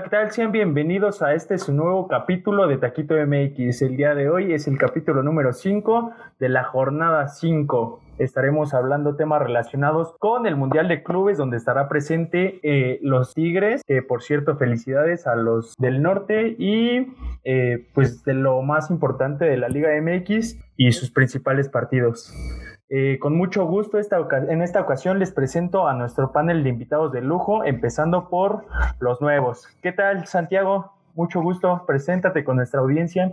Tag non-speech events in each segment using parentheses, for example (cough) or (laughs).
Hola, ¿qué tal? Sean bienvenidos a este nuevo capítulo de Taquito MX. El día de hoy es el capítulo número 5 de la jornada 5. Estaremos hablando temas relacionados con el Mundial de Clubes, donde estará presente eh, los Tigres, que por cierto, felicidades a los del norte y eh, pues de lo más importante de la Liga MX y sus principales partidos. Eh, con mucho gusto esta en esta ocasión les presento a nuestro panel de invitados de lujo, empezando por los nuevos. ¿Qué tal, Santiago? Mucho gusto, preséntate con nuestra audiencia.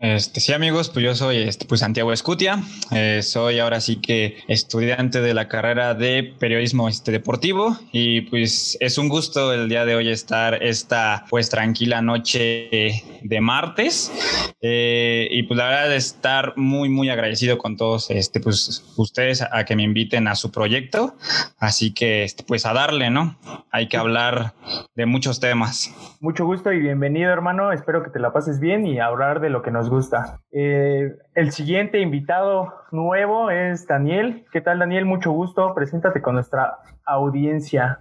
Este, sí, amigos, pues yo soy este, pues Santiago Escutia, eh, soy ahora sí que estudiante de la carrera de periodismo este, deportivo y pues es un gusto el día de hoy estar esta pues tranquila noche de martes eh, y pues la verdad de estar muy muy agradecido con todos este, pues, ustedes a, que me inviten a su proyecto, así que este, pues a darle, ¿no? Hay que hablar de muchos temas. Mucho gusto y bienvenido hermano, espero que te la pases bien y hablar de lo que nos gusta. Eh, el siguiente invitado nuevo es Daniel. ¿Qué tal, Daniel? Mucho gusto. Preséntate con nuestra audiencia.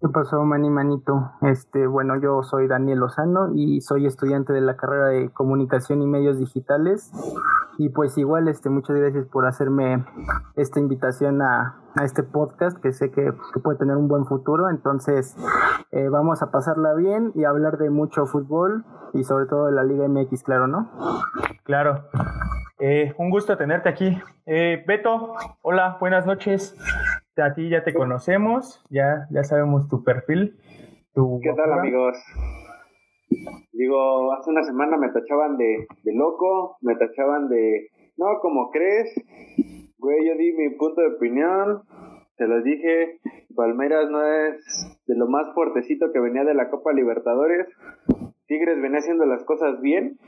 ¿Qué pasó, Mani Manito? Este, bueno, yo soy Daniel Lozano y soy estudiante de la carrera de Comunicación y Medios Digitales. Y pues igual, este, muchas gracias por hacerme esta invitación a, a este podcast que sé que, puede tener un buen futuro. Entonces, eh, vamos a pasarla bien y hablar de mucho fútbol y sobre todo de la Liga MX, claro, ¿no? Claro. Eh, un gusto tenerte aquí. Eh, Beto, hola, buenas noches a ti ya te conocemos, ya, ya sabemos tu perfil. Tu ¿Qué tal amigos? Digo, hace una semana me tachaban de, de loco, me tachaban de, no, como crees, güey, yo di mi punto de opinión, se los dije, Palmeiras no es de lo más fuertecito que venía de la Copa Libertadores, Tigres venía haciendo las cosas bien,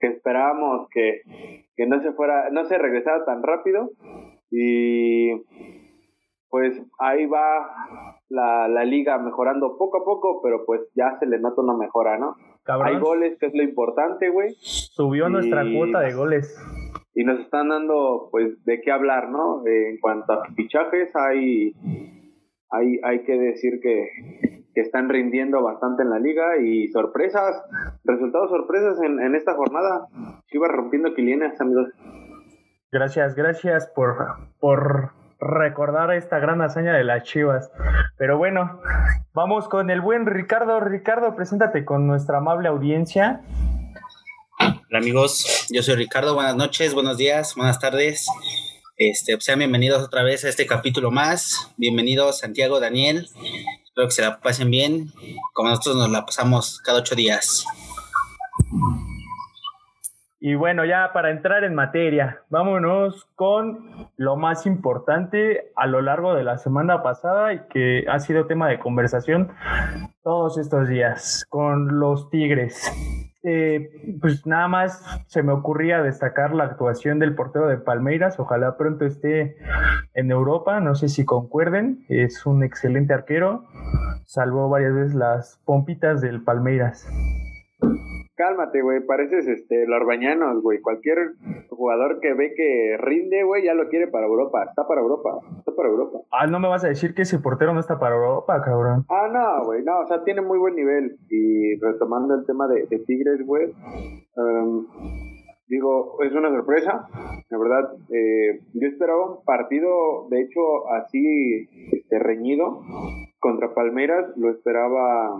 que esperábamos que, que no se fuera, no se regresara tan rápido, y pues ahí va la, la, liga mejorando poco a poco, pero pues ya se le nota una mejora, ¿no? Hay goles, que es lo importante, güey. Subió nuestra cuota de goles. Y nos están dando, pues, de qué hablar, ¿no? en cuanto a fichajes, hay, hay, hay que decir que, que están rindiendo bastante en la liga y sorpresas, resultados sorpresas en, en esta jornada. Iba rompiendo quilienes, amigos. Gracias, gracias por, por recordar esta gran hazaña de las Chivas. Pero bueno, vamos con el buen Ricardo. Ricardo, preséntate con nuestra amable audiencia. Hola amigos, yo soy Ricardo, buenas noches, buenos días, buenas tardes. Este, sean bienvenidos otra vez a este capítulo más. Bienvenidos Santiago, Daniel. Espero que se la pasen bien, como nosotros nos la pasamos cada ocho días. Y bueno, ya para entrar en materia, vámonos con lo más importante a lo largo de la semana pasada y que ha sido tema de conversación todos estos días, con los Tigres. Eh, pues nada más se me ocurría destacar la actuación del portero de Palmeiras, ojalá pronto esté en Europa, no sé si concuerden, es un excelente arquero, salvó varias veces las pompitas del Palmeiras. Cálmate, güey, pareces este, Lorbañanos, güey. Cualquier jugador que ve que rinde, güey, ya lo quiere para Europa. Está para Europa, está para Europa. Ah, no me vas a decir que ese portero no está para Europa, cabrón. Ah, no, güey, no, o sea, tiene muy buen nivel. Y retomando el tema de, Tigres, güey, em, digo, es una sorpresa, la verdad. Eh, yo esperaba un partido, de hecho, así este, reñido contra Palmeiras, lo esperaba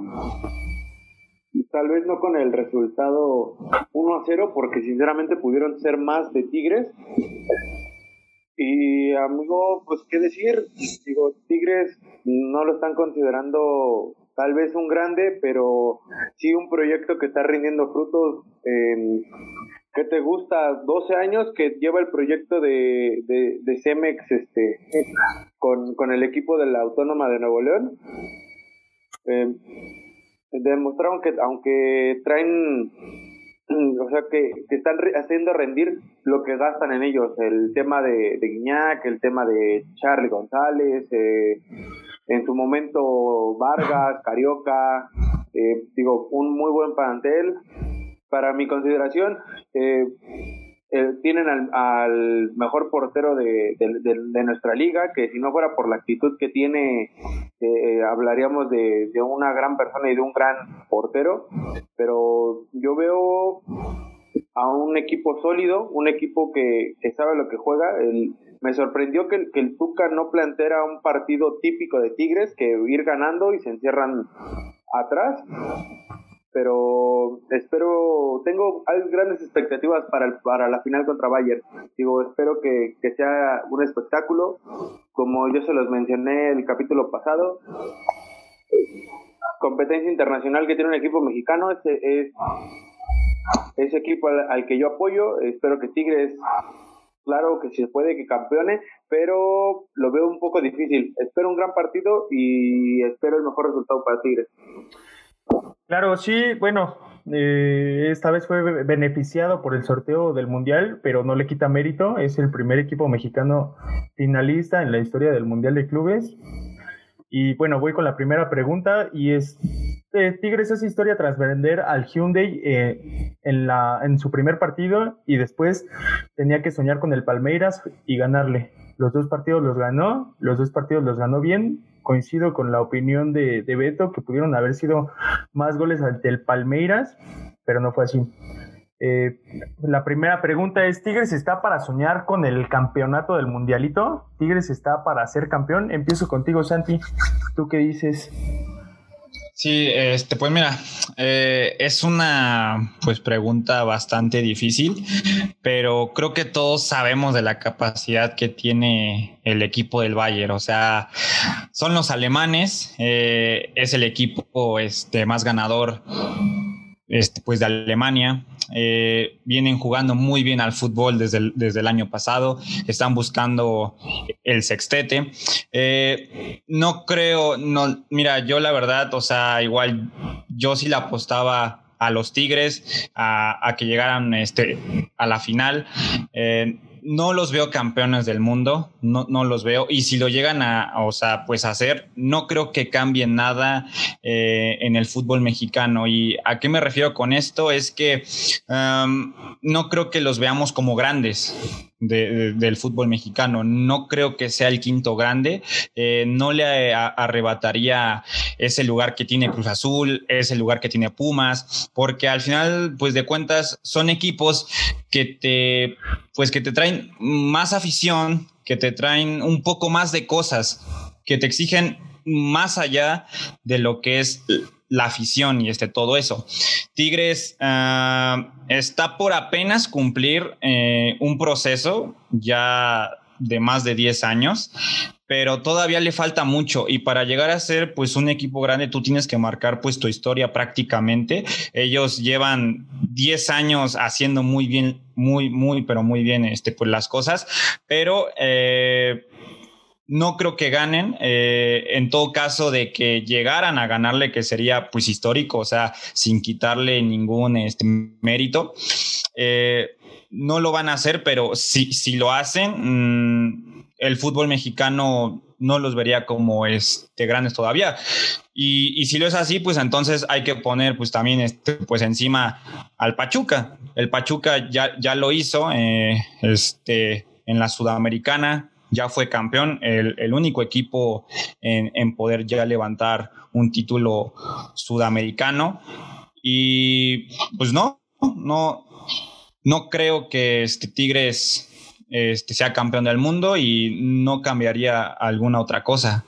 tal vez no con el resultado 1 a 0, porque sinceramente pudieron ser más de Tigres. Y amigo, pues qué decir, digo, Tigres no lo están considerando tal vez un grande, pero sí un proyecto que está rindiendo frutos en, ¿qué te gusta? 12 años que lleva el proyecto de, de, Cemex este, con, con el equipo de la Autónoma de Nuevo León. Eh, demostraron que aunque traen, o sea, que, están haciendo rendir lo que gastan en ellos, el tema de, de Guiñac, el tema de Charlie González, eh, en su momento Vargas, Carioca, eh, digo, un muy buen plantel. Para mi consideración, eh, eh, tienen al, mejor portero de, nuestra liga, que si no fuera por la actitud que tiene, eh, hablaríamos de, una gran persona y de un gran portero, pero yo veo a un equipo sólido, un equipo que, sabe lo que juega. me sorprendió que, que el Tuca no planteara un partido típico de Tigres, que ir ganando y se encierran atrás pero espero, tengo grandes expectativas para, para la final contra Bayern. Digo, espero que, sea un espectáculo, como yo se los mencioné el capítulo pasado. Competencia internacional que tiene un equipo mexicano, ese es ese equipo al, que yo apoyo. Espero que Tigres claro que se puede que campeone, pero lo veo un poco difícil. Espero un gran partido y espero el mejor resultado para Tigres. Claro, sí, bueno, eh, esta vez fue beneficiado por el sorteo del Mundial, pero no le quita mérito. Es el primer equipo mexicano finalista en la historia del Mundial de Clubes. Y bueno, voy con la primera pregunta y es, eh, Tigres hace historia tras vender al Hyundai eh, en su primer partido y después tenía que soñar con el Palmeiras y ganarle. Los dos partidos los ganó, los dos partidos los ganó bien, coincido con la opinión de, Beto, que pudieron haber sido más goles ante el Palmeiras, pero no fue así. Eh, la primera pregunta es, ¿Tigres está para soñar con el campeonato del mundialito? ¿Tigres está para ser campeón? Empiezo contigo, Santi. ¿Tú qué dices? Sí, este, pues mira, eh, es una pues pregunta bastante difícil, pero creo que todos sabemos de la capacidad que tiene el equipo del Bayern. O sea, son los alemanes, eh, es el equipo este, más ganador este, pues de Alemania. Eh, vienen jugando muy bien al fútbol desde el, desde el año pasado, están buscando el sextete. Eh, no creo, no, mira, yo la verdad, o sea, igual yo sí la apostaba a los Tigres a, que llegaran este, a la final. Eh, no los veo campeones del mundo, no, los veo. Y si lo llegan a, o sea, pues hacer, no creo que cambien nada eh, en el fútbol mexicano. ¿Y a qué me refiero con esto? Es que no creo que los veamos como grandes del fútbol mexicano. No creo que sea el quinto grande. Eh, no le arrebataría ese lugar que tiene Cruz Azul, ese lugar que tiene Pumas, porque al final, pues de cuentas, son equipos que te, pues que te traen más afición, que te traen un poco más de cosas, que te exigen más allá de lo que es la afición y este, todo eso. Tigres ah, está por apenas cumplir eh, un proceso ya de más de 10 años, pero todavía le falta mucho y para llegar a ser pues un equipo grande tú tienes que marcar pues tu historia prácticamente. Ellos llevan 10 años haciendo muy bien, muy, muy, pero muy bien este, pues las cosas, pero... Eh, no creo que ganen. Eh, en todo caso, de que llegaran a ganarle, que sería pues histórico, o sea, sin quitarle ningún este, mérito. Eh, no lo van a hacer, pero si, si lo hacen, mm, el fútbol mexicano no los vería como este, grandes todavía. Y, si lo es así, pues entonces hay que poner pues también este, pues encima al Pachuca. El Pachuca ya, ya lo hizo eh, este, en la Sudamericana, ya fue campeón, el, único equipo en, poder ya levantar un título sudamericano. Y pues no, no, no creo que este Tigres este, sea campeón del mundo y no cambiaría alguna otra cosa.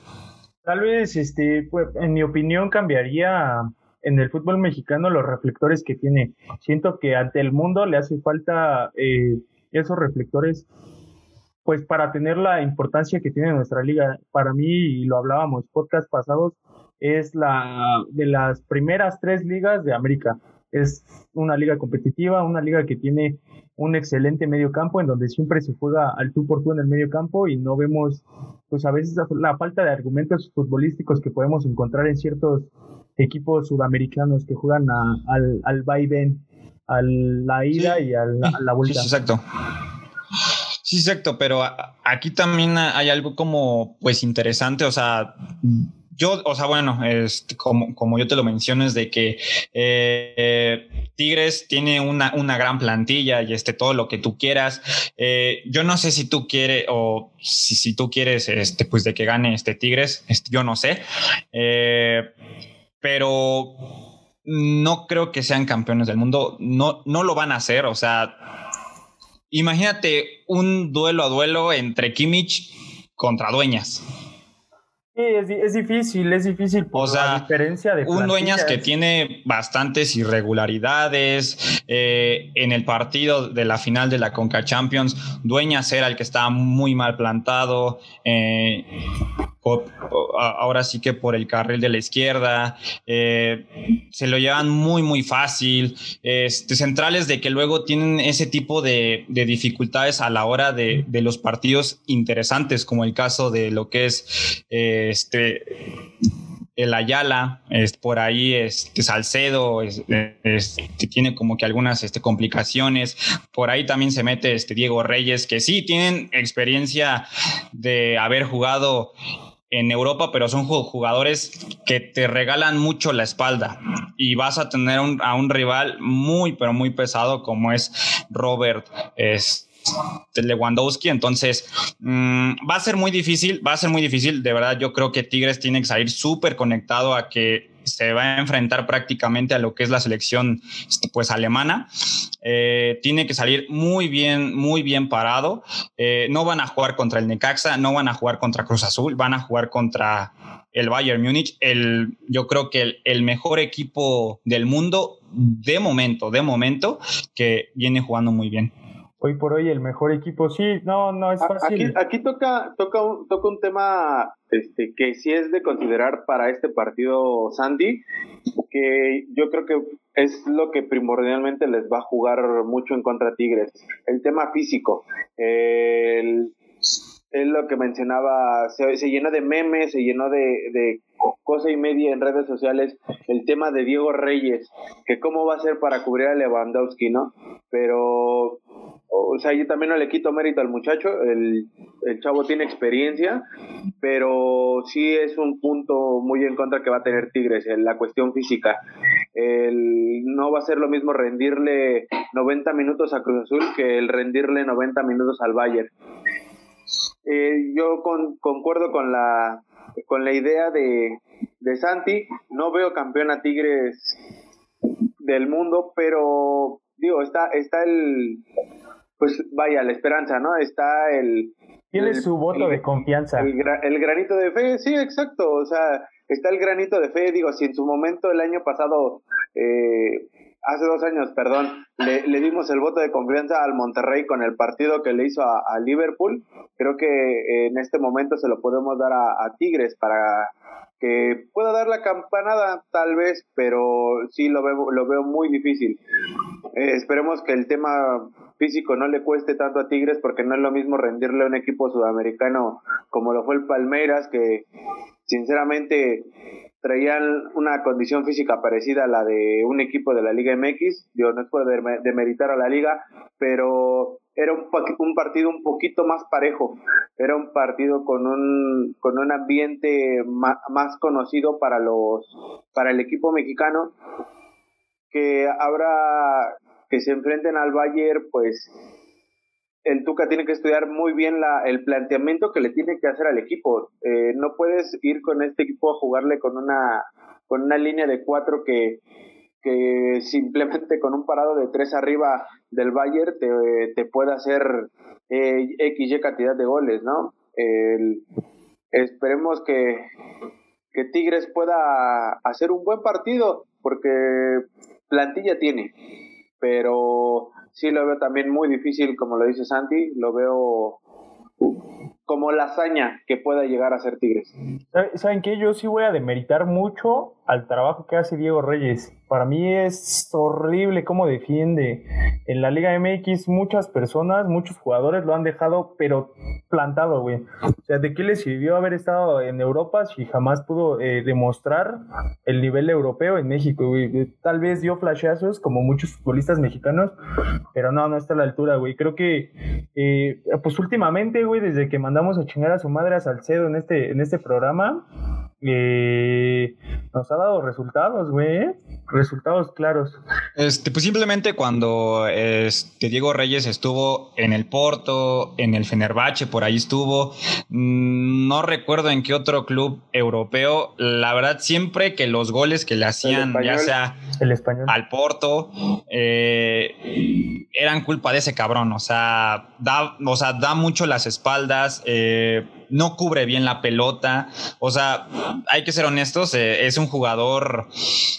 Tal vez, este, pues, en mi opinión, cambiaría en el fútbol mexicano los reflectores que tiene. Siento que ante el mundo le hace falta eh, esos reflectores pues para tener la importancia que tiene nuestra liga, para mí, y lo hablábamos podcast pasados, es la de las primeras tres ligas de América. Es una liga competitiva, una liga que tiene un excelente medio campo en donde siempre se juega al tú por tú en el medio campo y no vemos, pues a veces la falta de argumentos futbolísticos que podemos encontrar en ciertos equipos sudamericanos que juegan al, al va y ven, a la ida y a la, vuelta. Sí, exacto. Sí, exacto, pero aquí también hay algo como pues interesante, o sea, yo, o sea, bueno, este, como, como yo te lo menciono, es de que eh, Tigres tiene una, una, gran plantilla y este, todo lo que tú quieras. Eh, yo no sé si tú quieres o si, si, tú quieres, este, pues de que gane este Tigres, este, yo no sé. Eh, pero no creo que sean campeones del mundo. No, no lo van a hacer. O sea, imagínate un duelo a duelo entre Kimmich contra Dueñas. Sí, es, difícil, es difícil por la diferencia de un Dueñas que tiene bastantes irregularidades eh, en el partido de la final de la Conca Champions. Dueñas era el que estaba muy mal plantado. Eh, ahora sí que por el carril de la izquierda, eh, se lo llevan muy, muy fácil. Este, centrales de que luego tienen ese tipo de, dificultades a la hora de, los partidos interesantes, como el caso de lo que es este el Ayala, es, por ahí este, Salcedo este, tiene como que algunas este, complicaciones, por ahí también se mete este, Diego Reyes, que sí tienen experiencia de haber jugado en Europa, pero son jugadores que te regalan mucho la espalda y vas a tener a un rival muy, pero muy pesado como es Robert. Es, Lewandowski, entonces mm, va a ser muy difícil, va a ser muy difícil, de verdad yo creo que Tigres tiene que salir súper conectado a que se va a enfrentar prácticamente a lo que es la selección pues alemana. Eh, tiene que salir muy bien, muy bien parado. Eh, no van a jugar contra el Necaxa, no van a jugar contra Cruz Azul, van a jugar contra el Bayern Múnich, el, yo creo que el, el, mejor equipo del mundo de momento, de momento, que viene jugando muy bien hoy por hoy el mejor equipo. Sí, no, no es fácil. Aquí, aquí toca, toca, un, toca un tema este, que sí es de considerar para este partido Sandy, que yo creo que es lo que primordialmente les va a jugar mucho en contra Tigres. El tema físico. El, es lo que mencionaba, se, se, llenó de memes, se llenó de, de cosa y media en redes sociales el tema de Diego Reyes, que cómo va a ser para cubrir a Lewandowski, ¿no? Pero o sea, yo también no le quito mérito al muchacho, el, el, chavo tiene experiencia, pero sí es un punto muy en contra que va a tener Tigres en la cuestión física. El, no va a ser lo mismo rendirle 90 minutos a Cruz Azul que el rendirle 90 minutos al Bayern. Eh, yo concuerdo con la, con la idea de, de Santi, no veo campeón a Tigres del mundo, pero digo, está, está el, pues vaya, la esperanza, ¿no? Está el... Tiene su voto de confianza. El, el, granito de fe, sí, exacto, o sea, está el granito de fe, digo, si en su momento el año pasado, eh, hace dos años, perdón, le, dimos el voto de confianza al Monterrey con el partido que le hizo a, Liverpool, creo que en este momento se lo podemos dar a, a Tigres para que pueda dar la campanada tal vez, pero sí lo veo, lo veo muy difícil. Eh, esperemos que el tema físico no le cueste tanto a Tigres porque no es lo mismo rendirle a un equipo sudamericano como lo fue el Palmeiras que sinceramente traían una condición física parecida a la de un equipo de la Liga MX, Dios no es por demeritar a la liga, pero era un, un, partido un poquito más parejo, era un partido con un, con un ambiente más, más conocido para, los, para el equipo mexicano, que habrá que se enfrenten al Bayern, pues el Tuca tiene que estudiar muy bien el planteamiento que le tiene que hacer al equipo. Eh, no puedes ir con este equipo a jugarle con una, con una línea de cuatro que, que simplemente con un parado de tres arriba del Bayern te, te hacer eh, XY cantidad de goles, ¿no? esperemos que, que Tigres pueda hacer un buen partido, porque plantilla tiene pero sí lo veo también muy difícil, como lo dice Santi, lo veo como la hazaña que pueda llegar a ser Tigres. ¿Saben qué? Yo sí voy a demeritar mucho al trabajo que hace Diego Reyes. Para mí es horrible cómo defiende. En la Liga MX muchas personas, muchos jugadores lo han dejado, pero plantado, güey. O sea, ¿de qué le sirvió haber estado en Europa si jamás pudo eh, demostrar el nivel europeo en México, güey? Tal vez dio flashazos, como muchos futbolistas mexicanos, pero no, no está a la altura, güey. Creo que, eh, pues últimamente, güey, desde que mandamos a chingar a su madre a Salcedo en este, en este programa, eh, nos ha dado resultados, güey. ¿eh? Resultados claros. Este, pues simplemente cuando este, Diego Reyes estuvo en el Porto, en el Fenerbahce, por ahí estuvo. Mm, no recuerdo en qué otro club europeo. La verdad, siempre que los goles que le hacían, ya sea el español. al Porto, eh, eran culpa de ese cabrón. O sea, da, o sea, da mucho las espaldas. Eh, no cubre bien la pelota. O sea, hay que ser honestos, eh, es un jugador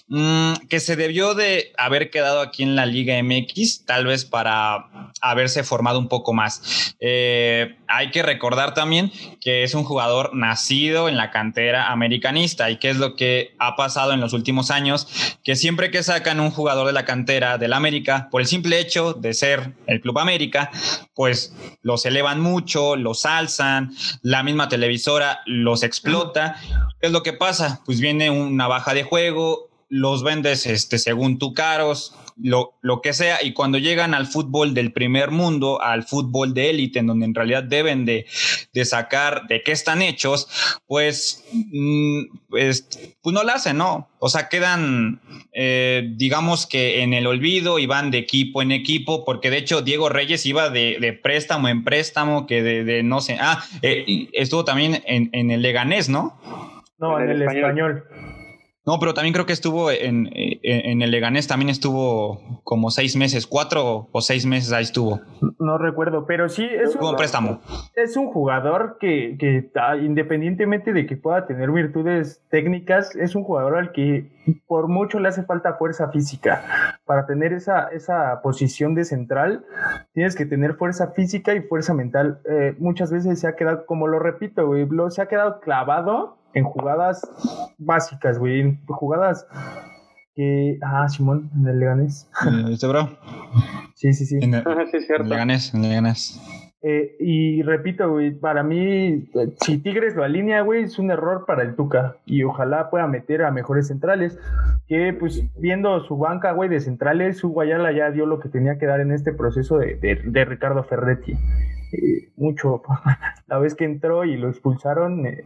mmm, que se debió de haber quedado aquí en la Liga MX, tal vez para haberse formado un poco más. Eh, hay que recordar también que es un jugador nacido en la cantera americanista y que es lo que ha pasado en los últimos años, que siempre que sacan un jugador de la cantera del América, por el simple hecho de ser el Club América, pues los elevan mucho, los alzan, la misma televisora los explota. ¿Qué es lo que pasa? Pues viene una baja de juego, los vendes este, según tú caros, lo, lo, que sea, y cuando llegan al fútbol del primer mundo, al fútbol de élite, en donde en realidad deben de, de sacar de qué están hechos, pues, mm, pues, pues, no lo hacen, ¿no? O sea, quedan, eh, digamos que en el olvido y van de equipo en equipo, porque de hecho Diego Reyes iba de, de préstamo en préstamo, que de, de no sé, ah, eh, estuvo también en, en, el Leganés, ¿no? No, en, en el, el español. español. No, pero también creo que estuvo en, en, en, el Leganés, también estuvo como seis meses, cuatro o seis meses ahí estuvo. No recuerdo, pero sí es un, préstamo. Es un jugador que, que, independientemente de que pueda tener virtudes técnicas, es un jugador al que por mucho le hace falta fuerza física. Para tener esa, esa posición de central, tienes que tener fuerza física y fuerza mental. Eh, muchas veces se ha quedado, como lo repito, güey, lo, se ha quedado clavado en jugadas básicas, güey, en jugadas que... Ah, Simón, en el Leganés. ¿Este bro? Sí, sí, sí. En el, sí, es cierto. En Leganés, en Leganés. Eh, y repito, güey, para mí, si Tigres lo alinea, güey, es un error para el Tuca. Y ojalá pueda meter a mejores centrales. Que, pues, viendo su banca, güey, de centrales, su Guayala ya dio lo que tenía que dar en este proceso de, de, de Ricardo Ferretti. Eh, mucho. (laughs) La vez que entró y lo expulsaron, eh,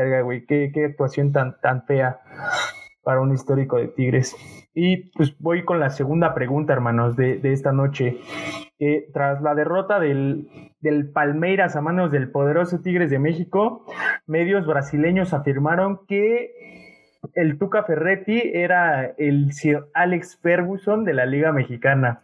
verga, güey, qué, qué actuación tan, tan fea para un histórico de Tigres. Y pues voy con la segunda pregunta, hermanos, de, de esta noche. Eh, tras la derrota del, del, Palmeiras a manos del poderoso Tigres de México, medios brasileños afirmaron que el Tuca Ferretti era el Alex Ferguson de la Liga Mexicana.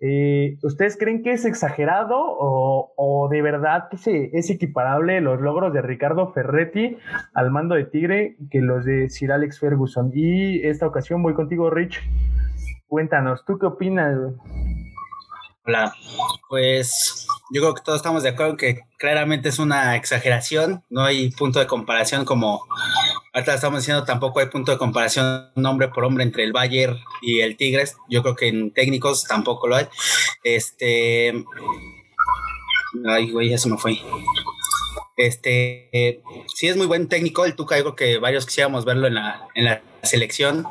Eh, ¿Ustedes creen que es exagerado o, de verdad que es equiparable los logros de Ricardo Ferretti al mando de Tigre que los de Sir Alex Ferguson? Y esta ocasión voy contigo, Rich. Cuéntanos, ¿tú qué opinas? Hola, pues yo creo que todos estamos de acuerdo que claramente es una exageración, no hay punto de comparación como ahorita estamos diciendo, tampoco hay punto de comparación hombre por hombre entre el Bayern y el Tigres, yo creo que en técnicos tampoco lo hay. Este ay, güey, ya se me fue. Este, sí es muy buen técnico, el Tuca, yo que varios quisiéramos verlo en la, en la selección,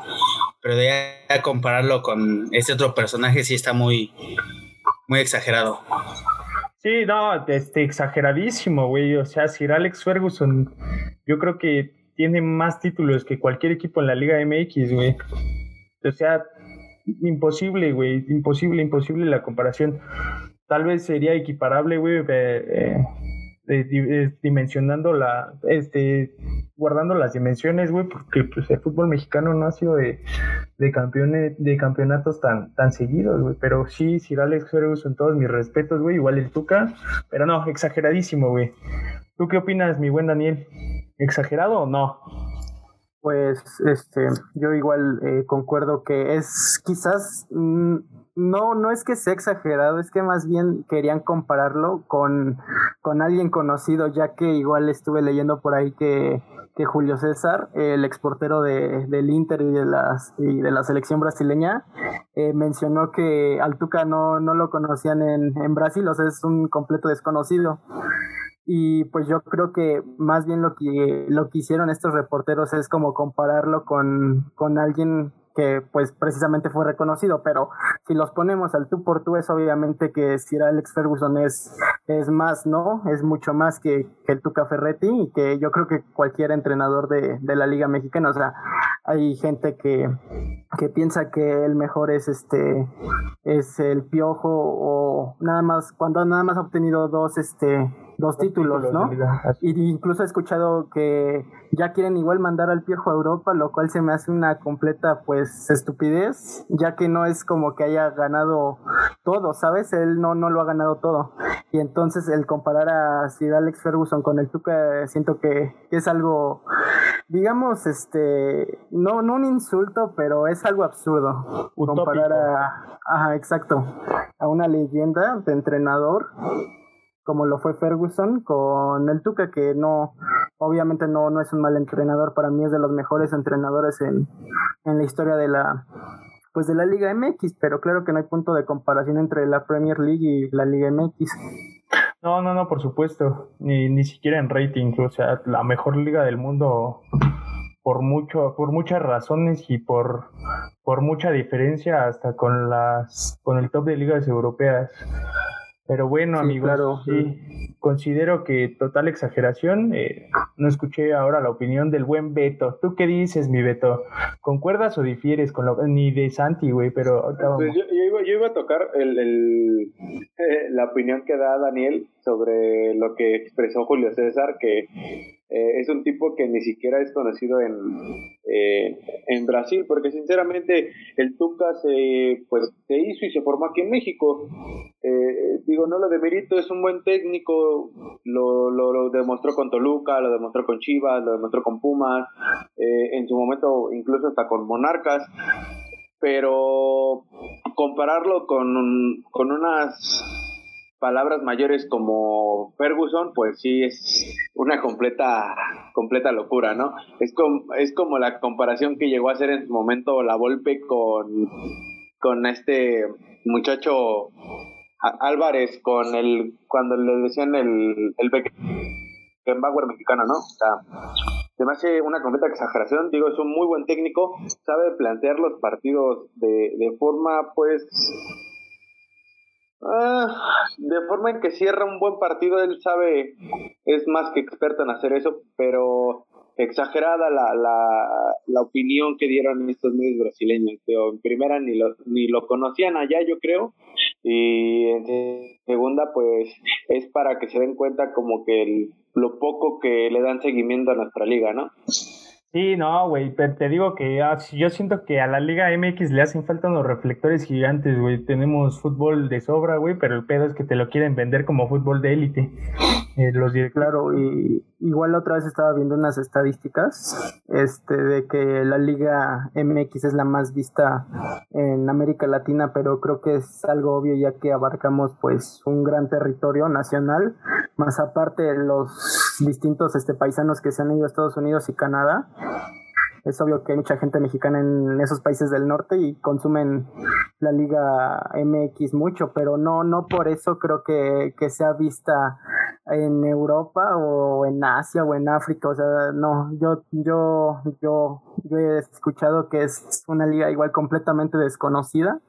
pero de a compararlo con este otro personaje sí está muy, muy exagerado. Sí, no, este, exageradísimo, güey. O sea, Sir Alex Ferguson, yo creo que tiene más títulos que cualquier equipo en la Liga MX, güey. O sea, imposible, güey. Imposible, imposible la comparación. Tal vez sería equiparable, güey, eh, eh, dimensionando la, este, guardando las dimensiones, güey, porque pues, el fútbol mexicano no ha sido de, de campeones, de campeonatos tan, tan seguidos, güey. Pero sí, Sir Alex Ferguson, todos mis respetos, güey, igual el Tuca, pero no, exageradísimo, güey. ¿Tú qué opinas, mi buen Daniel? ¿Exagerado o no? Pues, este, yo igual eh, concuerdo que es quizás, mm, no, no es que sea exagerado, es que más bien querían compararlo con, con alguien conocido, ya que igual estuve leyendo por ahí que, que Julio César, el exportero de, del Inter y de, las, y de la selección brasileña, eh, mencionó que Altuca no, no lo conocían en, en Brasil, o sea, es un completo desconocido y pues yo creo que más bien lo que, lo que hicieron estos reporteros es como compararlo con, con alguien que pues precisamente fue reconocido, pero si los ponemos al tú por tú es obviamente que Sir Alex Ferguson es, es más, ¿no? Es mucho más que, que el Tuca Ferretti y que yo creo que cualquier entrenador de, de la Liga Mexicana, o sea, hay gente que, que piensa que el mejor es este es el piojo o nada más cuando nada más ha obtenido dos este dos, títulos, ¿no? Y incluso he escuchado que ya quieren igual mandar al Piojo a Europa, lo cual se me hace una completa pues estupidez, ya que no es como que haya ganado todo, ¿sabes? Él no, no lo ha ganado todo. Y entonces el comparar a Sir Alex Ferguson con el Tuca siento que, es algo digamos este no no un insulto, pero es algo absurdo comparar a ajá, exacto, a una leyenda de entrenador como lo fue Ferguson con el Tuca, que no, obviamente no, no es un mal entrenador, para mí es de los mejores entrenadores en, en la historia de la pues de la Liga MX, pero claro que no hay punto de comparación entre la Premier League y la Liga MX. No, no, no, por supuesto, ni, ni siquiera en rating, o sea, la mejor liga del mundo por mucho, por muchas razones y por, por mucha diferencia hasta con las con el top de ligas europeas. Pero bueno, amigos, claro. sí, considero que total exageración. Eh, no escuché ahora la opinión del buen Beto. ¿Tú qué dices, mi Beto? ¿Concuerdas o difieres con lo ni de Santi, güey? Pero pues yo, iba, a tocar el, el eh, (laughs) la opinión que da Daniel sobre lo que expresó Julio César, que eh, es un tipo que ni siquiera es conocido en, eh, en Brasil, porque sinceramente el Tuca se, pues, se hizo y se formó aquí en México. Eh, digo, no lo demerito, es un buen técnico, lo, lo, demostró con Toluca, lo demostró con Chivas, lo demostró con Pumas, en su momento incluso hasta con Monarcas, pero compararlo con, con unas palabras mayores como Ferguson, pues sí es una completa, completa locura, ¿no? Es como, es como la comparación que llegó a hacer en su momento la Volpe con, con este muchacho Álvarez, con el, cuando le decían el, el Beckenbauer mexicano, ¿no? O sea, se me hace una completa exageración, digo, es un muy buen técnico, sabe plantear los partidos de, de forma, pues, Ah, de forma en que cierra un buen partido, él sabe, es más que experto en hacer eso, pero exagerada la, la, la opinión que dieron estos medios brasileños. en primera ni lo, ni lo conocían allá, yo creo, y en segunda, pues es para que se den cuenta como que lo poco que le dan seguimiento a nuestra liga, ¿no? Sí, no, güey, te digo que ah, yo siento que a la Liga MX le hacen falta unos reflectores gigantes, güey. Tenemos fútbol de sobra, güey, pero el pedo es que te lo quieren vender como fútbol de élite. (laughs) Eh, los claro, y igual otra vez estaba viendo unas estadísticas este de que la Liga MX es la más vista en América Latina, pero creo que es algo obvio ya que abarcamos pues un gran territorio nacional, más aparte los distintos este paisanos que se han ido a Estados Unidos y Canadá es obvio que hay mucha gente mexicana en esos países del norte y consumen la Liga MX mucho, pero no, no por eso creo que, que sea vista en Europa o en Asia o en África. O sea, no, yo, yo, yo, yo he escuchado que es una liga igual completamente desconocida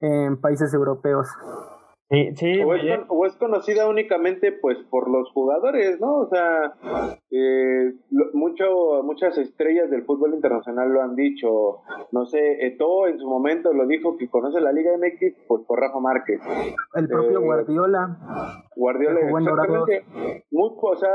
en países europeos. Sí, o, es, conocida únicamente pues por los jugadores, ¿no? O sea, eh, mucho, muchas estrellas del fútbol internacional lo han dicho. No sé, Eto en su momento lo dijo que conoce la Liga MX pues por Rafa Márquez. El propio eh, Guardiola. Guardiola, exactamente. Muy, o sea,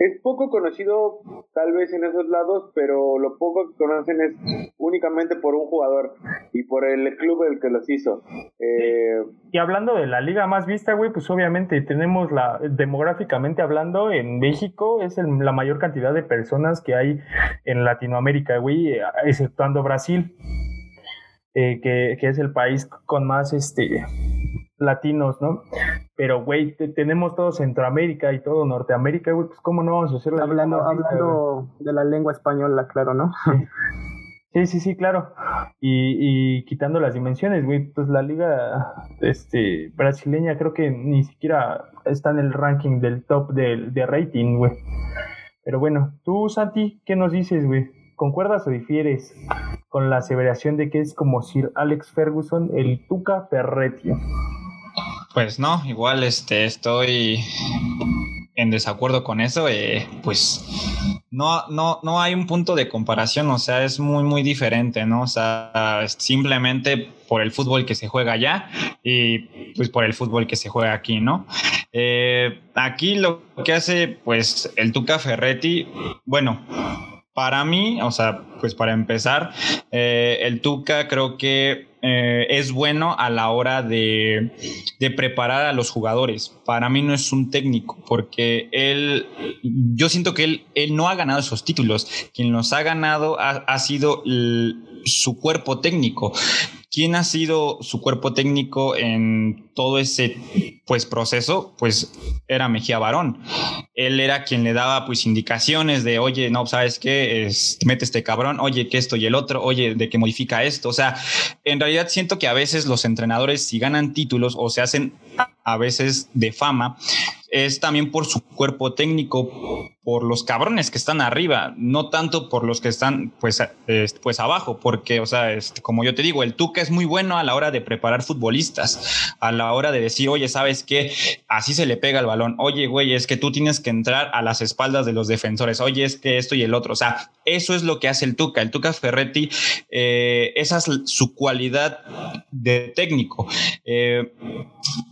es poco conocido tal vez en esos lados, pero lo poco que conocen es únicamente por un jugador y por el club el que los hizo. Eh, y hablando de la liga más vista, güey, pues obviamente tenemos la, demográficamente hablando, en México es la mayor cantidad de personas que hay en Latinoamérica, güey, exceptuando Brasil. Eh, que, que, es el país con más este latinos, ¿no? Pero, güey, tenemos todo Centroamérica y todo Norteamérica, güey, pues cómo no vamos a hacer la Hablando, hablando de la lengua española, claro, ¿no? Sí, sí, sí, claro. Y, y quitando las dimensiones, güey, pues la liga este, brasileña creo que ni siquiera está en el ranking del top de, de rating, güey. Pero bueno, tú, Santi, ¿qué nos dices, güey? ¿concuerdas o difieres con la aseveración de que es como Sir Alex Ferguson, el Tuca Ferretti? Pues no, igual este, estoy en desacuerdo con eso, eh, pues no, no, no hay un punto de comparación, o sea, es muy, muy diferente, ¿no? O sea, simplemente por el fútbol que se juega allá y pues por el fútbol que se juega aquí, ¿no? Eh, aquí lo que hace pues el Tuca Ferretti, bueno, para mí, o sea, pues para empezar, eh, el Tuca creo que eh, es bueno a la hora de, preparar a los jugadores. Para mí no es un técnico, porque él, yo siento que él, él no ha ganado esos títulos. Quien los ha ganado ha, sido su cuerpo técnico. ¿Quién ha sido su cuerpo técnico en todo ese pues proceso? Pues era Mejía Barón. Él era quien le daba pues indicaciones de, oye, no, ¿sabes qué? Mete este cabrón, oye, que esto y el otro, oye, de que modifica esto. O sea, en realidad siento que a veces los entrenadores si ganan títulos o se hacen a veces de fama, es también por su cuerpo técnico, por los cabrones que están arriba, no tanto por los que están pues, pues abajo, porque, o sea, este, como yo te digo, el Tuca es muy bueno a la hora de preparar futbolistas, a la hora de decir, oye, ¿sabes qué? Así se le pega el balón, oye, güey, es que tú tienes que entrar a las espaldas de los defensores, oye, es que esto y el otro, o sea, eso es lo que hace el Tuca, el Tuca Ferretti, eh, esa es su cualidad de técnico. Eh,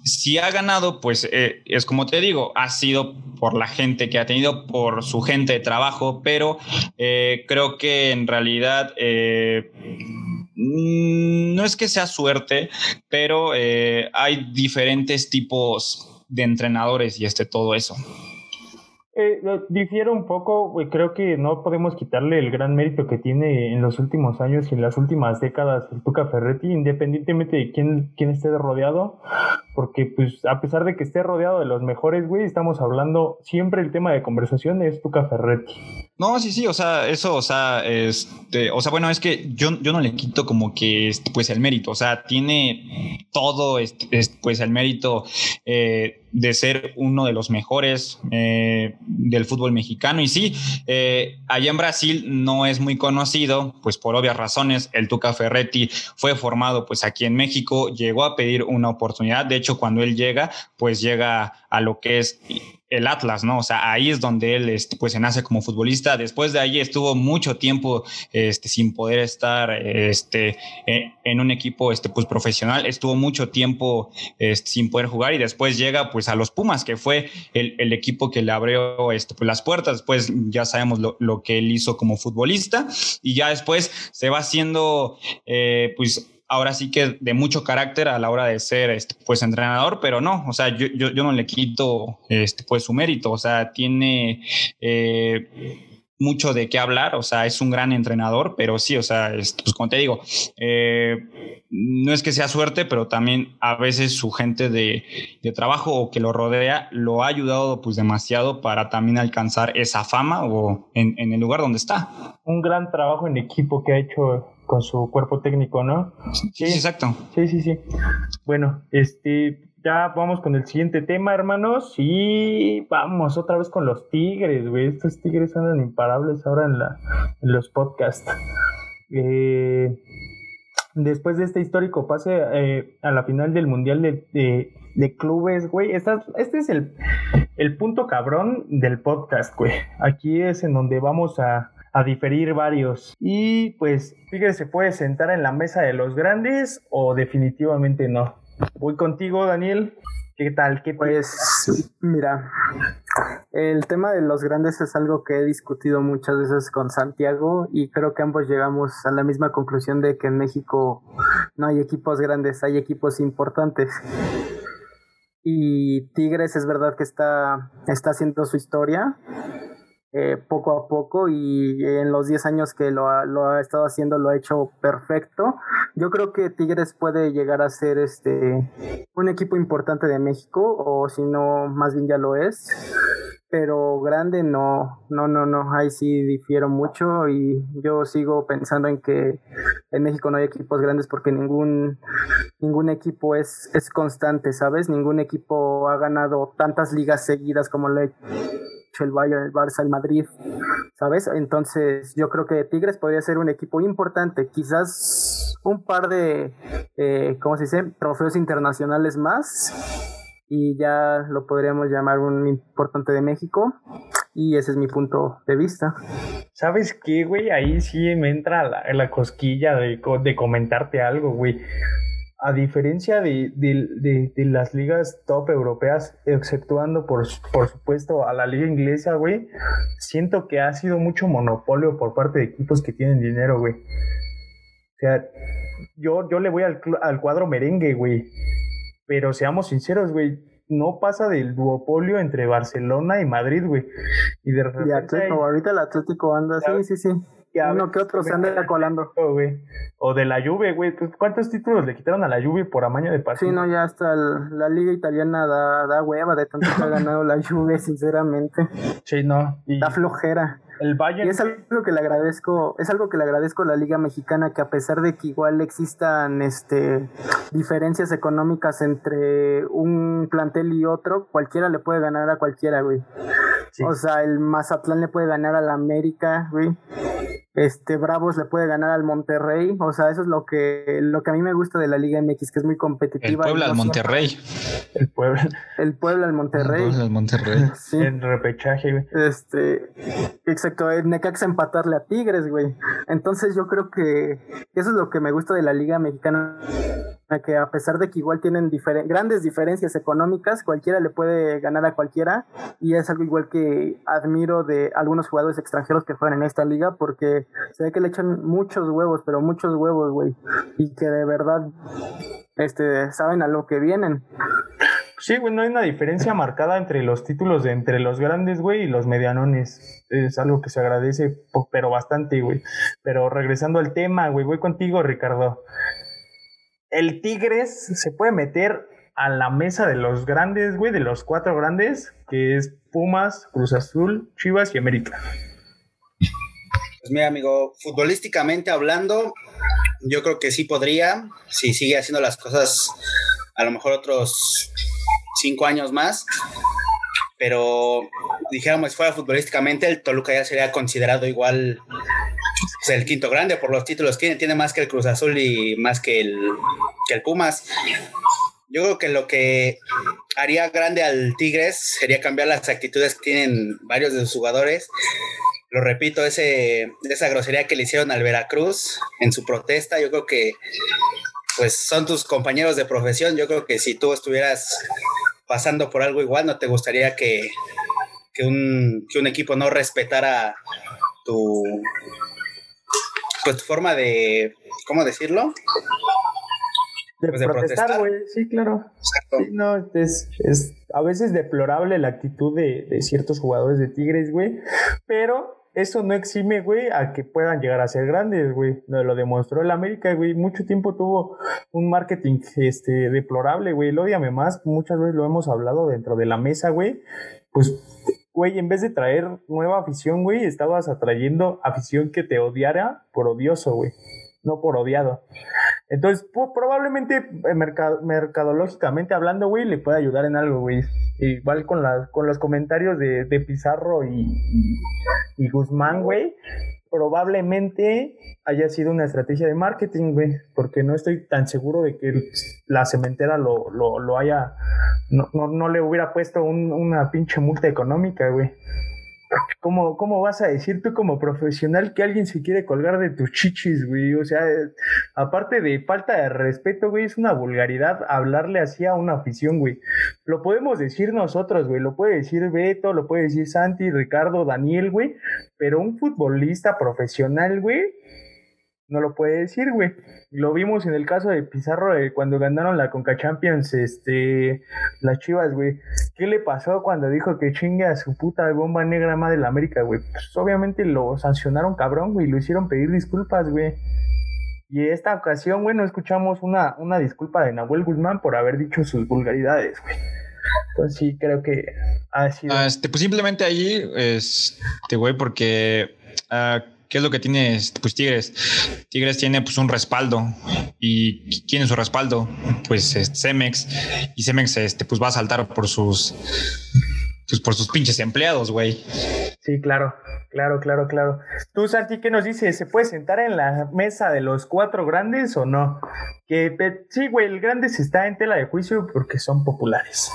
si ha ganado, pues eh, es como te digo, ha sido por la gente que ha tenido, por su gente de trabajo, pero eh, creo que en realidad eh, no es que sea suerte, pero hay diferentes tipos de entrenadores y este todo eso. Eh, difiero un poco, creo que no podemos quitarle el gran mérito que tiene en los últimos años y en las últimas décadas el Tuca Ferretti, independientemente de quién, quién esté rodeado, porque pues a pesar de que esté rodeado de los mejores, güey, estamos hablando, siempre el tema de conversación es Tuca Ferretti. No, sí, sí, o sea, eso, o sea, este, o sea, bueno, es que yo, yo no le quito como que, este, pues, el mérito, o sea, tiene todo, este, pues, el mérito eh, de ser uno de los mejores eh, del fútbol mexicano. Y sí, eh, allá en Brasil no es muy conocido, pues por obvias razones, el Tuca Ferretti fue formado pues aquí en México, llegó a pedir una oportunidad. De hecho, cuando él llega, pues llega a lo que es el Atlas, ¿no? O sea, ahí es donde él este, pues se nace como futbolista. Después de ahí estuvo mucho tiempo este, sin poder estar este, e, en un equipo este, pues, profesional. Estuvo mucho tiempo sin poder jugar y después llega pues a los Pumas, que fue el, equipo que le abrió este, pues, las puertas. Después ya sabemos lo, lo, que él hizo como futbolista y ya después se va haciendo eh, pues ahora sí que de mucho carácter a la hora de ser este, pues entrenador, pero no, o sea, yo, yo, yo no le quito este, pues su mérito, o sea, tiene eh, mucho de qué hablar, o sea, es un gran entrenador, pero sí, o sea, pues como te digo, eh, no es que sea suerte, pero también a veces su gente de, trabajo o que lo rodea lo ha ayudado pues demasiado para también alcanzar esa fama o en, en el lugar donde está. Un gran trabajo en equipo que ha hecho con su cuerpo técnico, ¿no? Sí, exacto. Sí, sí, sí. Bueno, este, ya vamos con el siguiente tema, hermanos, y vamos otra vez con los tigres, güey. Estos tigres andan imparables ahora en, la, en los podcasts. Eh, después de este histórico pase eh, a la final del Mundial de, de, Clubes, güey, este es el, el punto cabrón del podcast, güey. Aquí es en donde vamos a a diferir varios. Y pues, Tigres se puede sentar en la mesa de los grandes o definitivamente no. Voy contigo, Daniel. ¿Qué tal? ¿Qué pues, mira, el tema de los grandes es algo que he discutido muchas veces con Santiago y creo que ambos llegamos a la misma conclusión de que en México no hay equipos grandes, hay equipos importantes. Y Tigres es verdad que está, está haciendo su historia, eh, poco a poco y en los 10 años que lo ha, ha estado haciendo lo ha hecho perfecto. Yo creo que Tigres puede llegar a ser este un equipo importante de México o si no más bien ya lo es. Pero grande no, no, no, no, ahí sí difiero mucho y yo sigo pensando en que en México no hay equipos grandes porque ningún, ningún equipo es, es constante, ¿sabes? Ningún equipo ha ganado tantas ligas seguidas como lo hecho el Bayern, el Barça, el Madrid, ¿sabes? Entonces yo creo que Tigres podría ser un equipo importante, quizás un par de, eh, ¿cómo se dice?, trofeos internacionales más y ya lo podríamos llamar un importante de México. Y ese es mi punto de vista. ¿Sabes qué, güey? Ahí sí me entra la, la cosquilla de, de comentarte algo, güey a diferencia de, de, de, las ligas top europeas, exceptuando por, por supuesto a la liga inglesa, güey, siento que ha sido mucho monopolio por parte de equipos que tienen dinero, güey. O sea, yo, yo le voy al, al cuadro merengue, güey. Pero seamos sinceros, güey, no pasa del duopolio entre Barcelona y Madrid, güey. Y de repente. Atlético, ahorita el Atlético anda, sí, sí, sí. Uno que otro se anda colando. (laughs) O de la Juve, güey. Pues, ¿Cuántos títulos le quitaron a la Juve por amaño de partido? Sí, no, ya hasta la liga italiana da, da hueva de tanto que ha (laughs) ganado la Juve, sinceramente. Sí, no. Da flojera. El Bayern. Y es algo que le agradezco, es algo que le agradezco a la Liga Mexicana, que a pesar de que igual existan este diferencias económicas entre un plantel y otro, cualquiera le puede ganar a cualquiera, güey. O sea, el Mazatlán le puede ganar al América, güey este Bravos le puede ganar al Monterrey, o sea, eso es lo que lo que a mí me gusta de la Liga MX, que es muy competitiva. El Puebla al Monterrey. El Puebla. El Puebla al Monterrey. El Puebla al Monterrey. Sí. En repechaje, güey. Este, exacto, el Necaxa empatarle a Tigres, güey. Entonces yo creo que eso es lo que me gusta de la Liga Mexicana que a pesar de que igual tienen grandes diferencias económicas, cualquiera le puede ganar a cualquiera y es algo igual que admiro de algunos jugadores extranjeros que juegan en esta liga porque se ve que le echan muchos huevos, pero muchos huevos, güey, y que de verdad este saben a lo que vienen. Sí, güey, no hay una diferencia marcada entre los títulos de entre los grandes, güey, y los medianones. Es algo que se agradece, pero bastante, güey. Pero regresando al tema, güey, voy contigo, Ricardo el Tigres se puede meter a la mesa de los grandes, güey, de los cuatro grandes, que es Pumas, Cruz Azul, Chivas y América. Pues mira, amigo, futbolísticamente hablando, yo creo que sí podría, si sigue haciendo las cosas a lo mejor otros cinco años más, pero dijéramos fuera futbolísticamente, el Toluca ya sería considerado igual pues, el quinto grande por los títulos que tiene, tiene más que el Cruz Azul y más que el, que el Pumas. Yo creo que lo que haría grande al Tigres sería cambiar las actitudes que tienen varios de sus jugadores. Lo repito, ese, esa grosería que le hicieron al Veracruz en su protesta, yo creo que pues son tus compañeros de profesión. Yo creo que si tú estuvieras pasando por algo igual, no te gustaría que, que, un, que un equipo no respetara tu, pues tu forma de, ¿cómo decirlo? De, pues protestar, güey, sí, claro. no, es, es a veces deplorable la actitud de, de ciertos jugadores de Tigres, güey, pero eso no exime, güey, a que puedan llegar a ser grandes, güey. Lo demostró el América, güey. Mucho tiempo tuvo un marketing este, deplorable, güey. El odiame más, muchas veces lo hemos hablado dentro de la mesa, güey. Pues güey, en vez de traer nueva afición, güey, estabas atrayendo afición que te odiara por odioso, güey, no por odiado. Entonces, probablemente eh, mercadológicamente hablando, güey, le puede ayudar en algo, güey. Igual con, con los comentarios de, Pizarro y, y Guzmán, güey, probablemente haya sido una estrategia de marketing, güey, porque no estoy tan seguro de que la cementera lo, lo, lo haya, no, no, no, le hubiera puesto una pinche multa económica, güey. ¿Cómo, ¿Cómo vas a decir tú como profesional que alguien se quiere colgar de tus chichis, güey? O sea, aparte de falta de respeto, güey, es una vulgaridad hablarle así a una afición, güey. Lo podemos decir nosotros, güey, lo puede decir Beto, lo puede decir Santi, Ricardo, Daniel, güey, pero un futbolista profesional, güey, no lo puede decir, güey. Lo vimos en el caso de Pizarro eh, cuando ganaron la Conca Champions, este, las Chivas, güey. ¿Qué le pasó cuando dijo que chingue a su puta bomba negra madre de la América, güey? Pues obviamente lo sancionaron cabrón, güey, lo hicieron pedir disculpas, güey. Y esta ocasión, güey, no escuchamos una, una disculpa de Nahuel Guzmán por haber dicho sus vulgaridades, güey. Entonces sí, creo que ha sido... Ah, este, pues simplemente ahí, este, güey, porque... Uh, ¿Qué es lo que tiene pues, Tigres? Tigres tiene pues un respaldo. ¿Y quién es su respaldo? Pues Cemex. Y Cemex este, pues, va a saltar por sus pues por sus pinches empleados, güey. Sí, claro, claro, claro, claro. Tú, Santi, ¿qué nos dices? ¿Se puede sentar en la mesa de los cuatro grandes o no? Que sí, güey, el grande se está en tela de juicio porque son populares.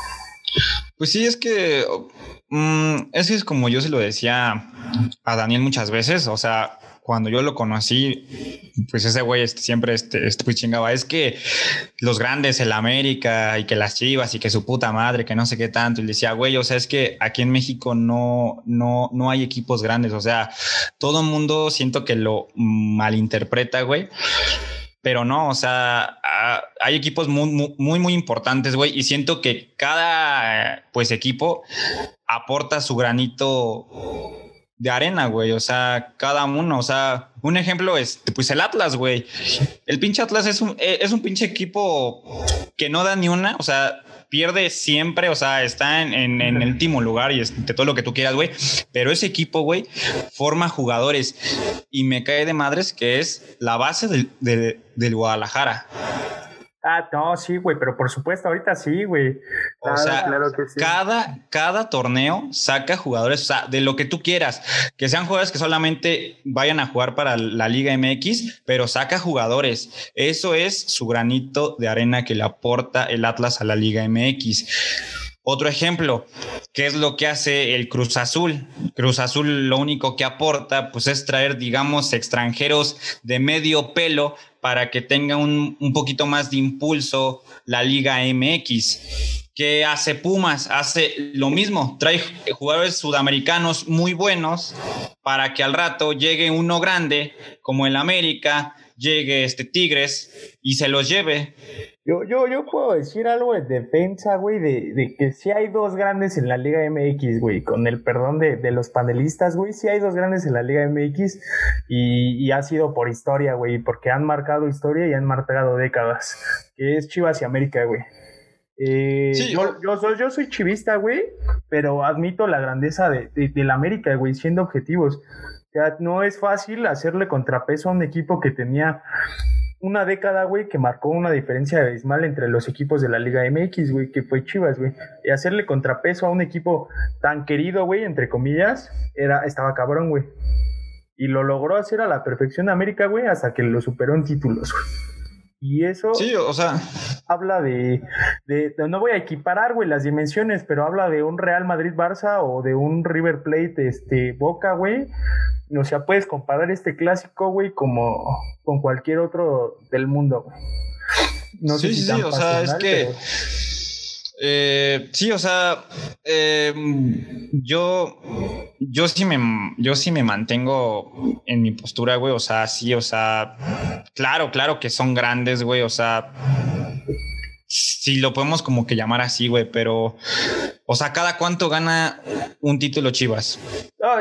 Pues sí, es que mm, es es como yo se lo decía a Daniel muchas veces, o sea, cuando yo lo conocí, pues ese güey este, siempre este, este, pues es que los grandes, el América y que las Chivas y que su puta madre, que no sé qué tanto, y le decía, güey, o sea, es que aquí en México no, no, no hay equipos grandes, o sea, todo el mundo siento que lo malinterpreta, güey pero no, o sea, hay equipos muy, muy, muy importantes, güey, y siento que cada, pues, equipo aporta su granito de arena, güey. O sea, cada uno. O sea, un ejemplo es, pues el Atlas, güey. El pinche Atlas es un, eh, es un pinche equipo que no da ni una. O sea, pierde siempre. O sea, está en, el último lugar y es de todo lo que tú quieras, güey. Pero ese equipo, güey, forma jugadores. Y me cae de madres que es la base del, del Guadalajara. Ah, no, sí, güey, pero por supuesto, ahorita sí, güey. o sea, claro que sí. cada, cada torneo saca jugadores, o sea, de lo que tú quieras, que sean jugadores que solamente vayan a jugar para la Liga MX, pero saca jugadores. Eso es su granito de arena que le aporta el Atlas a la Liga MX. Otro ejemplo, ¿qué es lo que hace el Cruz Azul? Cruz Azul lo único que aporta pues es traer, digamos, extranjeros de medio pelo para que tenga un, un poquito más de impulso la Liga MX. ¿Qué hace Pumas? Hace lo mismo, trae jugadores sudamericanos muy buenos para que al rato llegue uno grande como el América, llegue este Tigres y se los lleve. Yo, yo, yo puedo decir algo de defensa, güey, de, de que sí hay dos grandes en la Liga MX, güey, con el perdón de, de los panelistas, güey, sí hay dos grandes en la Liga MX y, y ha sido por historia, güey, porque han marcado historia y han marcado décadas, que es Chivas y América, güey. Eh, yo, yo, soy, yo soy chivista, güey, pero admito la grandeza de, de, la América, güey, siendo objetivos. O sea, no es fácil hacerle contrapeso a un equipo que tenía una década, güey, que marcó una diferencia abismal entre los equipos de la Liga MX, güey, que fue Chivas, güey. Y hacerle contrapeso a un equipo tan querido, güey, entre comillas, era, estaba cabrón, güey. Y lo logró hacer a la perfección América, güey, hasta que lo superó en títulos, güey. Y eso. Sí, o sea. Habla de, de, No voy a equiparar, güey, las dimensiones, pero habla de un Real Madrid-Barça o de un River Plate, este, Boca, güey o sea, puedes comparar este clásico, güey, como con cualquier otro del mundo, güey. No sí, sí, sí, o sea, es que... Eh, sí, o sea, em, yo, yo sí me, yo sí me mantengo en mi postura, güey. O sea, sí, o sea, claro, claro que son grandes, güey. O sea, sí lo podemos como que llamar así, güey, pero o sea, ¿cada cuánto gana un título Chivas?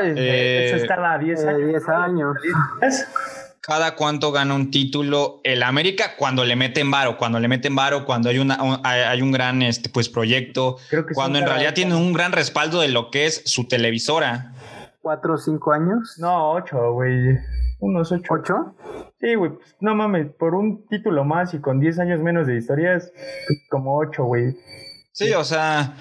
Eh, eso es cada 10 años. años. ¿Cada cuánto gana un título el América cuando le meten varo? Cuando le meten varo, cuando hay, una, hay un gran este, pues, proyecto, cuando en realidad tiene un gran respaldo de lo que es su televisora. ¿Cuatro o cinco años? No, ocho, güey. Unos ocho. ¿Ocho? Sí, güey. Pues, no mames, por un título más y con diez años menos de historia es como ocho, güey. Sí, o sea,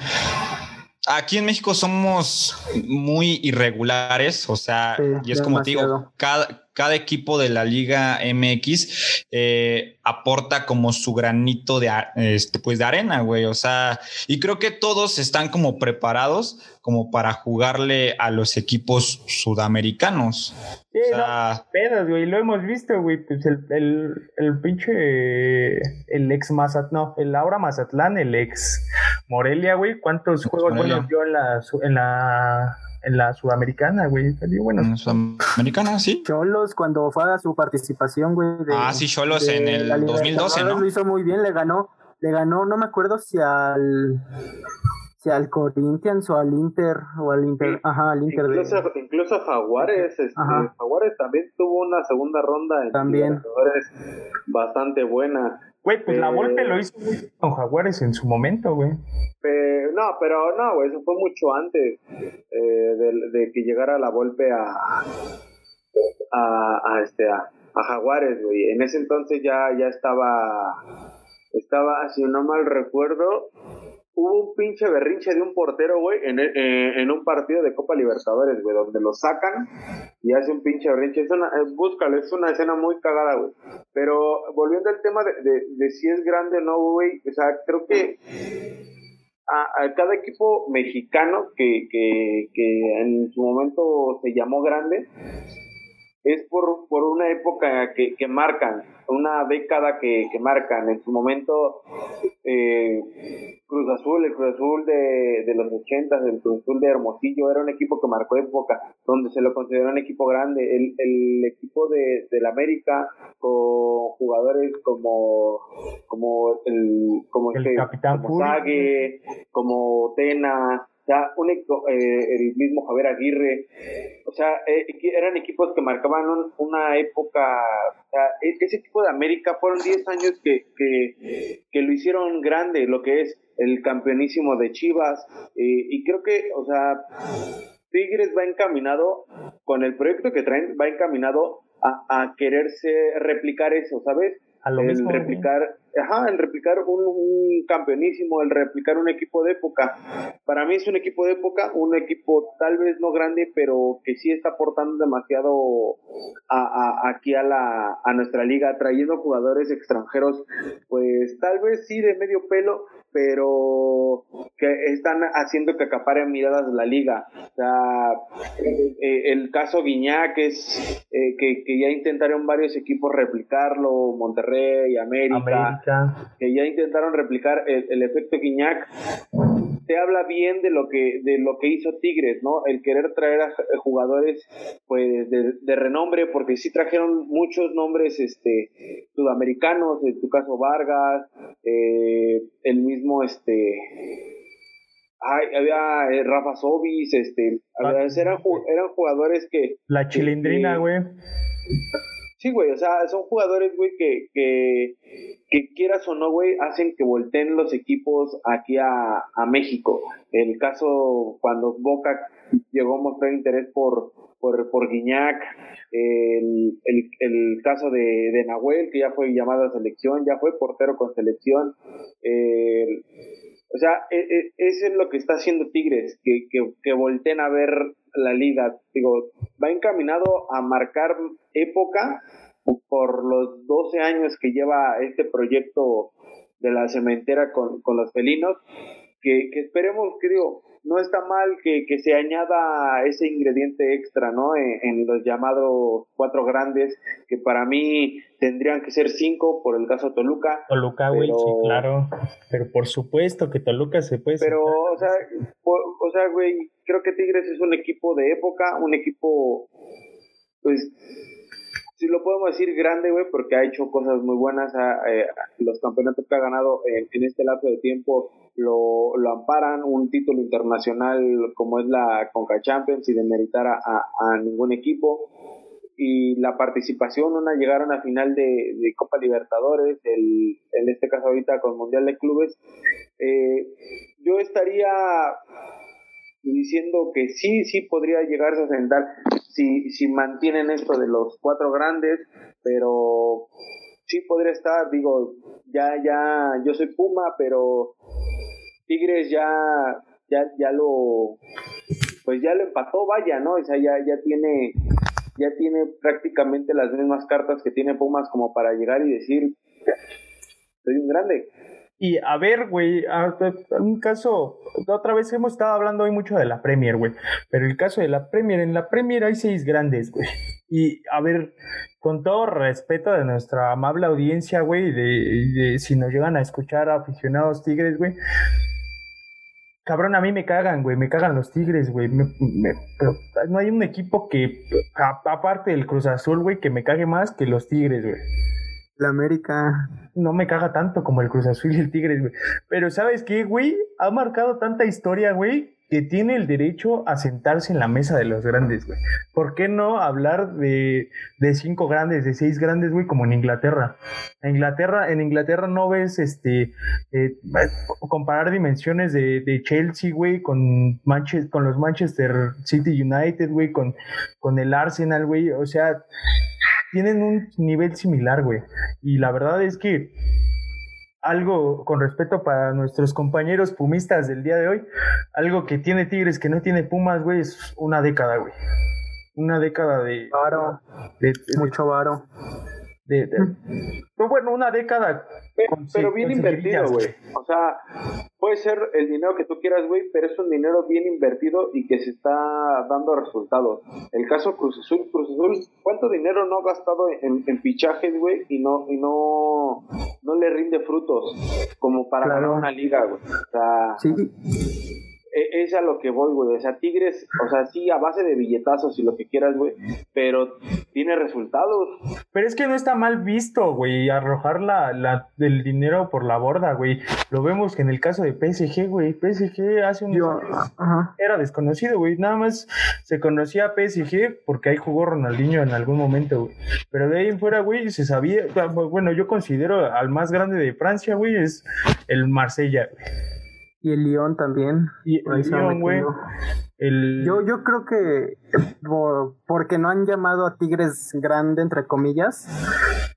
aquí en México somos muy irregulares, o sea, y es como te digo, cada, cada equipo de la Liga MX eh, aporta como su granito de, este, pues de arena, güey. O sea, y creo que todos están como preparados como para jugarle a los equipos sudamericanos. Sí, o sea, pedos, güey, lo hemos visto, güey. Pues el, el, el pinche, el ex Mazatlán, no, el ahora Mazatlán, el ex Morelia, güey. ¿Cuántos juegos buenos dio en la, en la en la Sudamericana, güey. Bueno, en Sudamericana, sí. Cholos, cuando fue a su participación, güey. ah, sí, Cholos en el 2012, ¿no? Lo hizo muy bien, le ganó, le ganó, no me acuerdo si al si al Corinthians o al Inter o al Inter, ajá, al Inter incluso, de... incluso Jaguares, este, Jaguares también tuvo una segunda ronda en también bastante buena. Güey, pues la Volpe lo hizo con Jaguares en su momento, güey. no, pero no, güey, eso fue mucho antes eh, de, que llegara la Volpe a, a, este, a, Jaguares, güey. En ese entonces ya, ya estaba, estaba, si no mal recuerdo, hubo un pinche berrinche de un portero, güey, en, eh, en un partido de Copa Libertadores, güey, donde lo sacan y hace un pinche berrinche. Es una, búscalo, es una escena muy cagada, güey. Pero volviendo al tema de, de, de si es grande o no, güey, o sea, creo que a, cada equipo mexicano que, que, que en su momento se llamó grande, es por, por una época que, que marcan, una década que, que marcan. En su momento, eh, Cruz Azul, el Cruz Azul de, de los 80, el Cruz Azul de Hermosillo, era un equipo que marcó época, donde se lo consideró un equipo grande. El, el equipo de, del América, con jugadores como, como el, como el, capitán como como Tena, ya un, eh, el mismo Javier Aguirre, o sea, eh, eran equipos que marcaban una época, o sea, e, ese tipo de América fueron 10 años que, que, que, lo hicieron grande, lo que es el campeonísimo de Chivas, eh, y creo que, o sea, Tigres va encaminado, con el proyecto que traen, va encaminado a, a quererse replicar eso, ¿sabes? el replicar, ajá, el replicar un, campeonísimo, el replicar un equipo de época. Para mí es un equipo de época, un equipo tal vez no grande, pero que sí está aportando demasiado a, aquí a la a nuestra liga, trayendo jugadores extranjeros, pues tal vez sí de medio pelo, pero que están haciendo que acaparen miradas de la liga. O sea, eh, el caso Guiñac eh, que, que, ya intentaron varios equipos replicarlo, Monterrey, América, que ya intentaron replicar el, el efecto Guiñac te habla bien de lo que de lo que hizo Tigres, ¿no? El querer traer a jugadores pues de, renombre porque sí trajeron muchos nombres este sudamericanos, en tu caso Vargas, eh, el mismo este Ay, había eh, Rafa Sobis, este, eran, eran jugadores que... La chilindrina, güey. Sí, güey, o sea, son jugadores, güey, que, que, que quieras o no, güey, hacen que volteen los equipos aquí a, a México. El caso cuando Boca llegó a mostrar interés por, por, por Guiñac, el, el, el caso de, de, Nahuel, que ya fue llamado a selección, ya fue portero con selección. O sea, e, e, eso es lo que está haciendo Tigres, que, que, volteen a ver la liga. Digo, va encaminado a marcar época por los 12 años que lleva este proyecto de la cementera con, con los felinos, que, que, esperemos, que digo, no está mal que, que se añada ese ingrediente extra, ¿no? En, los llamados cuatro grandes, que para mí tendrían que ser cinco por el caso Toluca. Toluca, güey, sí, claro. Pero por supuesto que Toluca se puede. Pero, o sea, o sea, güey, creo que Tigres es un equipo de época, un equipo, pues, si lo podemos decir grande, güey, porque ha hecho cosas muy buenas. Eh, los campeonatos que ha ganado en, este lapso de tiempo lo, lo, amparan. Un título internacional como es la Conca Champions y de meritar a, a, ningún equipo. Y la participación, una llegar a final de, de Copa Libertadores, el, en este caso ahorita con Mundial de Clubes. Eh, yo estaría diciendo que sí, sí podría llegarse a sentar si, si mantienen esto de los cuatro grandes, pero sí podría estar, digo, ya, ya, yo soy Puma, pero Tigres ya, ya, ya lo, pues ya lo empató, vaya, ¿no? O sea, ya, ya tiene, ya tiene prácticamente las mismas cartas que tiene Pumas como para llegar y decir, soy un grande. Y a ver, güey, un caso, otra vez hemos estado hablando hoy mucho de la Premier, güey, pero el caso de la Premier, en la Premier hay seis grandes, güey. Y a ver, con todo respeto de nuestra amable audiencia, güey, de, si nos llegan a escuchar aficionados tigres, güey, Cabrón, a mí me cagan, güey, me cagan los Tigres, güey. no hay un equipo que, aparte del Cruz Azul, güey, que me cague más que los Tigres, güey. La América. No me caga tanto como el Cruz Azul y el Tigres, güey. Pero ¿sabes qué, güey? Ha marcado tanta historia, güey, que tiene el derecho a sentarse en la mesa de los grandes, güey. ¿Por qué no hablar de, de cinco grandes, de seis grandes, güey, como en Inglaterra? En Inglaterra, en Inglaterra no ves, este, eh, comparar dimensiones de, Chelsea, güey, con, con los Manchester City United, güey, con, con el Arsenal, güey. O sea, tienen un nivel similar, güey. Y la verdad es que algo con respeto para nuestros compañeros pumistas del día de hoy, algo que tiene Tigres que no tiene Pumas, güey, es una década, güey. Una década de... Varo. De, mucho varo. De, pues bueno, una década. Pero, bien invertido, güey. O sea, puede ser el dinero que tú quieras, güey, pero es un dinero bien invertido y que se está dando resultados. El caso Cruz Azul, Cruz Azul, ¿cuánto dinero no ha gastado en, en fichajes, güey? Y no, y no, no le rinde frutos como para ganar una liga, güey. O sea, sí es a lo que voy, güey. O sea, Tigres, o sea, sí, a base de billetazos y lo que quieras, güey, pero tiene resultados. Pero es que no está mal visto, güey, arrojar la, la, el dinero por la borda, güey. Lo vemos que en el caso de PSG, güey, PSG hace un era desconocido, güey. Nada más se conocía PSG porque ahí jugó Ronaldinho en algún momento, güey. Pero de ahí en fuera, güey, se sabía, bueno, yo considero al más grande de Francia, güey, es el Marsella, güey. Y el León también. Y el León, güey. Yo, yo creo que porque no han llamado a Tigres grande, entre comillas,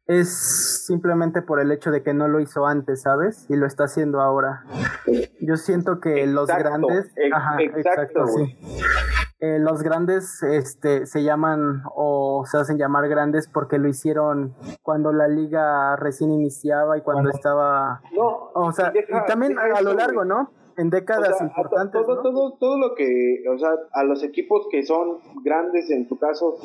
es simplemente por el hecho de que no lo hizo antes, ¿sabes? Y lo está haciendo ahora. Yo siento que los grandes... Ajá, exacto, sí. Eh, los grandes este, se llaman o se hacen llamar grandes porque lo hicieron cuando la liga recién iniciaba y cuando estaba... No, o sea, y también a, lo largo, ¿no? en décadas importantes. Todo, todo, todo lo que, o sea, a los equipos que son grandes en su caso,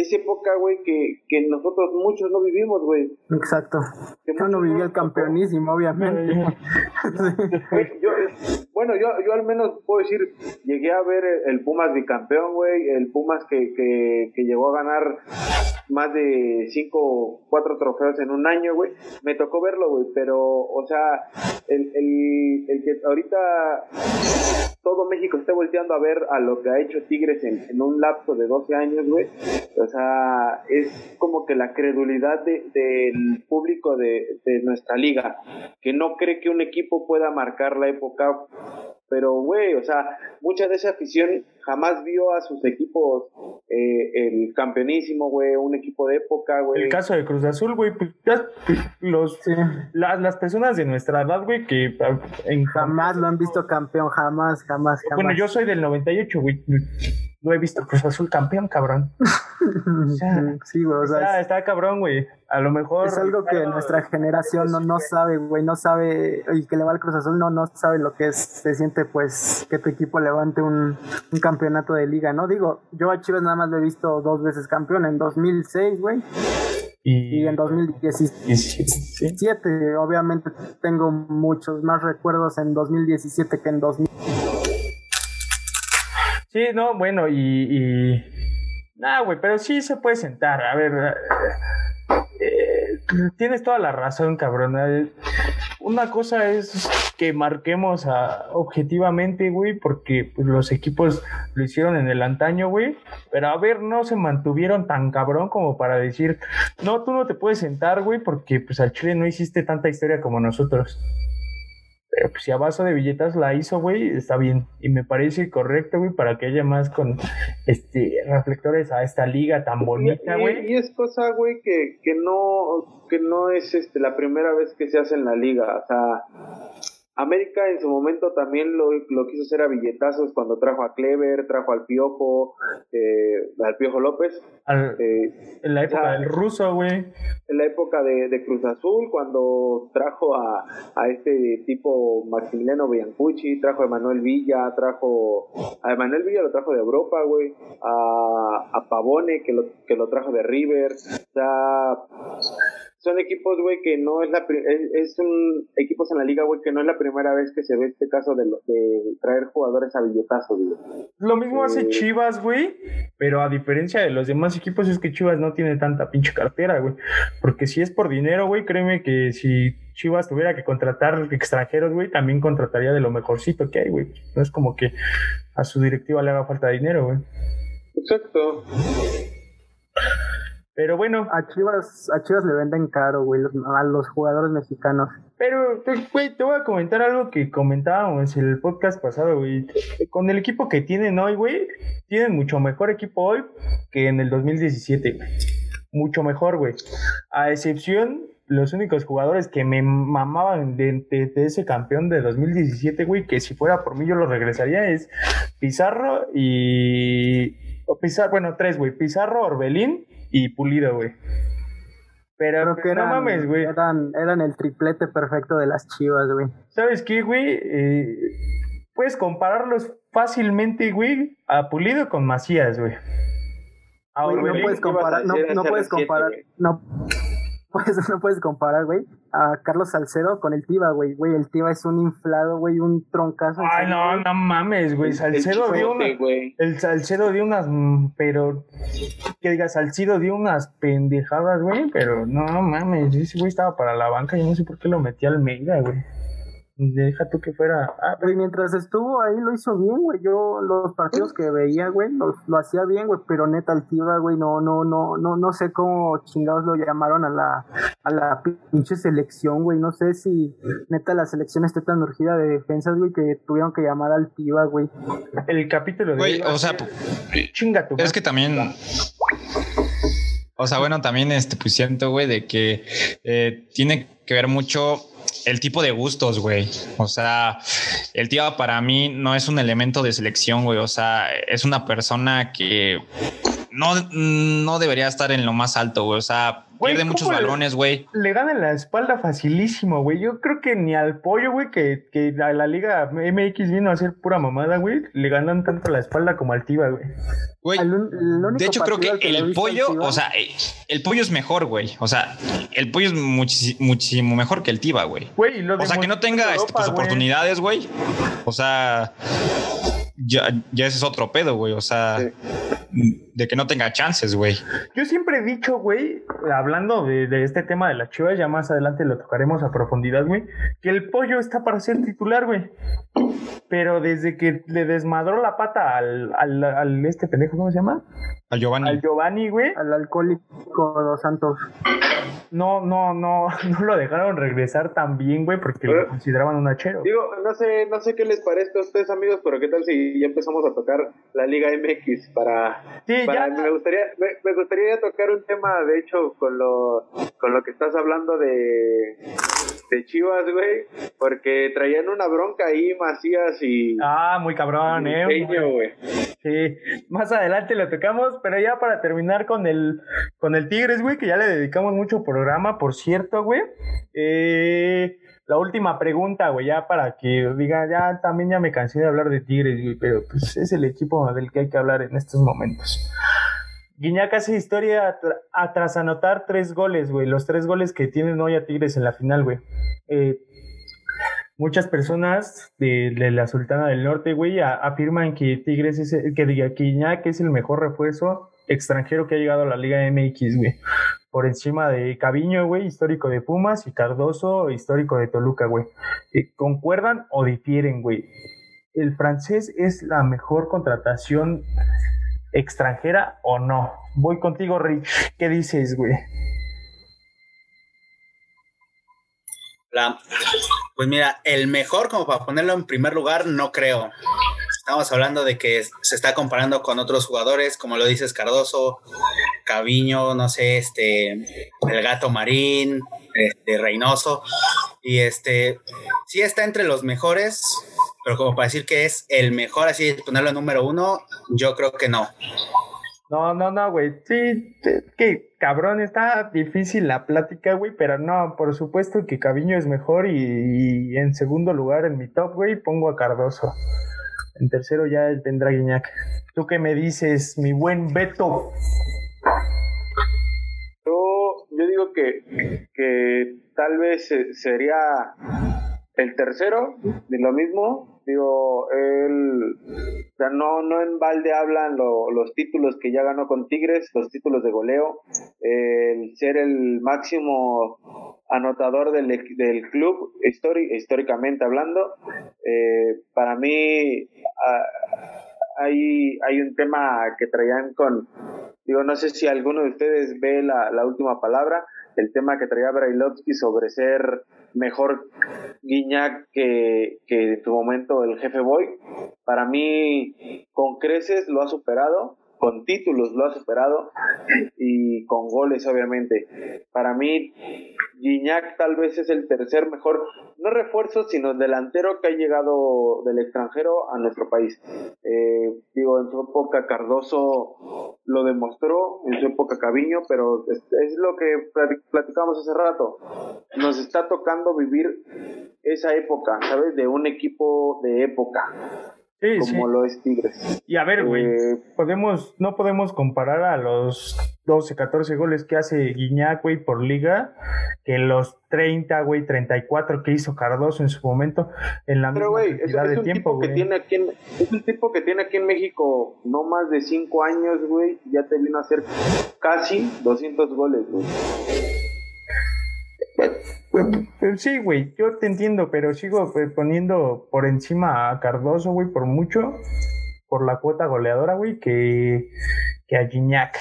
es época, güey, que, que nosotros muchos no vivimos, güey. Exacto. yo no viví el campeonísimo, obviamente. (laughs) bueno, yo, yo al menos puedo decir, llegué a ver el Pumas bicampeón, güey, el Pumas que, que, que llegó a ganar más de cinco, cuatro trofeos en un año, güey. Me tocó verlo, güey, pero, o sea, el, el, el que ahorita todo México está volteando a ver a lo que ha hecho Tigres en, un lapso de 12 años, güey. O sea, es como que la credulidad del público de, de nuestra liga, que no cree que un equipo pueda marcar la época pero, güey, o sea, mucha de esa afición jamás vio a sus equipos eh, el campeonísimo, güey, un equipo de época, güey. El caso de Cruz Azul, güey, pues, los, las, las personas de nuestra edad, güey, que en, jamás lo han visto campeón, jamás, jamás, jamás. Bueno, yo soy del 98, güey no he visto Cruz Azul campeón, cabrón. (laughs) sí, güey, o sea, está, cabrón, güey. A lo mejor. Es algo que nuestra generación no, no sabe, güey. No sabe, y que le va al Cruz Azul, no, no sabe lo que es. Se siente, pues, que tu equipo levante un, un campeonato de liga, ¿no? Digo, yo a Chivas nada más lo he visto dos veces campeón, en 2006, güey. Y, y, en 2017, obviamente tengo muchos más recuerdos en 2017 que en 2000. Sí, no, bueno, y. y... Nah, güey, pero sí se puede sentar. A ver. Eh, tienes toda la razón, cabrón. Eh, una cosa es que marquemos objetivamente, güey, porque pues, los equipos lo hicieron en el antaño, güey. Pero a ver, no se mantuvieron tan cabrón como para decir, no, tú no te puedes sentar, güey, porque pues al Chile no hiciste tanta historia como nosotros. Pero pues si a base de billetas la hizo, güey, está bien. Y me parece correcto, güey, para que haya más con este reflectores a esta liga tan bonita, güey. Y, es cosa, güey, que, que no, que no es este la primera vez que se hace en la liga. O sea, América en su momento también lo, lo, quiso hacer a billetazos cuando trajo a Clever, trajo al Piojo, eh, al Piojo López. Eh, en la época del ruso, güey. En la época de, Cruz Azul, cuando trajo a, a, este tipo Maximiliano Biancucci, trajo a Emanuel Villa, trajo a Emanuel Villa lo trajo de Europa, güey, a, a Pavone que lo, que lo trajo de River. O sea son equipos, güey, que no es la es, un equipos en la liga, güey, que no es la primera vez que se ve este caso de, de traer jugadores a billetazos, güey. Lo mismo hace Chivas, güey, pero a diferencia de los demás equipos es que Chivas no tiene tanta pinche cartera, güey, porque si es por dinero, güey, créeme que si Chivas tuviera que contratar extranjeros, güey, también contrataría de lo mejorcito que hay, güey. No es como que a su directiva le haga falta dinero, güey. Exacto. Pero bueno. A Chivas, a Chivas le venden caro, güey, a los jugadores mexicanos. Pero, güey, te voy a comentar algo que comentábamos en el podcast pasado, güey. Con el equipo que tienen hoy, güey, tienen mucho mejor equipo hoy que en el 2017, güey. Mucho mejor, güey. A excepción los únicos jugadores que me mamaban de, ese campeón de 2017, güey, que si fuera por mí yo lo regresaría, es Pizarro y... Pizarro, bueno, tres, güey. Pizarro, Orbelín y Pulido, güey. Pero que no mames, güey. Eran, eran el triplete perfecto de las chivas, güey. ¿Sabes qué, güey? Eh, puedes compararlos fácilmente, güey, a Pulido con Macías, güey. no puedes comparar, no, no puedes comparar, no, (laughs) pues no puedes comparar, güey, a Carlos Salcedo con el Tiva, güey. Güey, el Tiva es un inflado, güey, un troncazo. Ay, no, no mames, güey. Salcedo dio una, El Salcedo dio unas, mm, pero, que digas, Salcedo dio unas pendejadas, güey, pero no mames, ese güey estaba para la banca, yo no sé por qué lo metí al Mega, güey. Deja tú que fuera. Ah, pero mientras estuvo ahí lo hizo bien, güey. Yo los partidos que veía, güey, lo hacía bien, güey. Pero neta, Altiva, güey, no, no, no, no, no sé cómo chingados lo llamaron a la, a la pinche selección, güey. No sé si neta la selección esté tan urgida de defensas, güey, que tuvieron que llamar al Altiva, güey. El capítulo de. Güey, o sea, chinga tu. Es que también. O sea, bueno, también este, pues siento, güey, de que eh, tiene que ver mucho el tipo de gustos, güey. O sea, el tío para mí no es un elemento de selección, güey. O sea, es una persona que no, no debería estar en lo más alto, güey. O sea, pierde muchos balones, güey. Le, ganan la espalda facilísimo, güey. Yo creo que ni al pollo, güey, que, que la, la, Liga MX vino a ser pura mamada, güey, le ganan tanto la espalda como al Tiva, güey. Güey, de hecho creo que, el pollo, o sea, el pollo es mejor, güey. O sea, el pollo es muchísimo mejor que el Tiva, güey. O sea, que no tenga este, pues, oportunidades, güey. O sea, ya, ya ese es otro pedo, güey. O sea, de que no tenga chances, güey. Yo siempre he dicho, güey, hablando de, este tema de las chivas, ya más adelante lo tocaremos a profundidad, güey, que el pollo está para ser titular, güey. Pero desde que le desmadró la pata al, al, al este pendejo, ¿cómo se llama? Al Giovanni. Al Giovanni, güey. Al alcohólico Dos Santos. No, no, no, (laughs) no lo dejaron regresar tan bien, güey, porque lo consideraban un hachero. Digo, no sé, no sé qué les parece a ustedes, amigos, pero qué tal si ya empezamos a tocar la Liga MX para. Sí, ya. Me gustaría, me, gustaría tocar un tema, de hecho, con lo, con lo que estás hablando de, de Chivas, güey, porque traían una bronca ahí, Macías y. Ah, muy cabrón, eh. güey. Sí, más adelante lo tocamos pero ya para terminar con el, con el Tigres, güey, que ya le dedicamos mucho programa, por cierto, güey. Eh, la última pregunta, güey, ya para que diga, ya también ya me cansé de hablar de Tigres, güey, pero pues es el equipo del que hay que hablar en estos momentos. Guiñac hace historia tras anotar tres goles, güey. Los tres goles que tienen hoy a Tigres en la final, güey. Eh, muchas personas de, la Sultana del Norte, güey, afirman que Tigres es, que diga que Iñak es el mejor refuerzo extranjero que ha llegado a la Liga MX, güey. Por encima de Caviño, güey, histórico de Pumas, y Cardoso, histórico de Toluca, güey. Eh, ¿Concuerdan o difieren, güey? ¿El francés es la mejor contratación extranjera o no? Voy contigo, Rick. ¿Qué dices, güey? Pues mira, el mejor, como para ponerlo en primer lugar, no creo. Estamos hablando de que se está comparando con otros jugadores, como lo dices Cardoso, Caviño, no sé, este, el gato Marín, este, Reynoso. Y este, sí está entre los mejores, pero como para decir que es el mejor, así ponerlo en número uno, yo creo que no. No, no, no, güey. Sí, que cabrón, está difícil la plática, güey, pero no, por supuesto que Caviño es mejor y, en segundo lugar en mi top, güey, pongo a Cardoso. En tercero ya vendrá Guiñac. ¿Tú qué me dices, mi buen Beto? Yo, yo digo que, que tal vez sería el tercero de lo mismo, Digo, él, o sea, no, no en balde hablan los títulos que ya ganó con Tigres, los títulos de goleo, el ser el máximo anotador del, del club, históricamente hablando. Eh, para mí ah, hay, hay un tema que traían con, digo, no sé si alguno de ustedes ve la, la última palabra, el tema que traía Brailovsky sobre ser mejor Guiñac que, que en su momento el jefe Boy. Para mí, con creces lo ha superado, con títulos lo ha superado y con goles, obviamente. Para mí, Guiñac tal vez es el tercer mejor, no refuerzo, sino delantero que ha llegado del extranjero a nuestro país. Eh, digo, en su época Cardoso lo demostró, en su época Caviño, pero es, es lo que platicamos hace rato. Nos está tocando vivir esa época, ¿sabes? De un equipo de época como lo es Tigres. Y a ver, güey, eh, podemos, no podemos comparar a los 12, 14 goles que hace Guiñac, güey, por liga, que los 30, güey, 34 que hizo Cardoso en su momento en la Pero, güey, es, un tipo que tiene aquí en, es un tipo que tiene aquí en México no más de 5 años, güey, ya te vino a hacer casi 200 goles, güey. Sí, güey, yo te entiendo, pero sigo pues, poniendo por encima a Cardoso, güey, por mucho, por la cuota goleadora, güey, que, que a Gignac.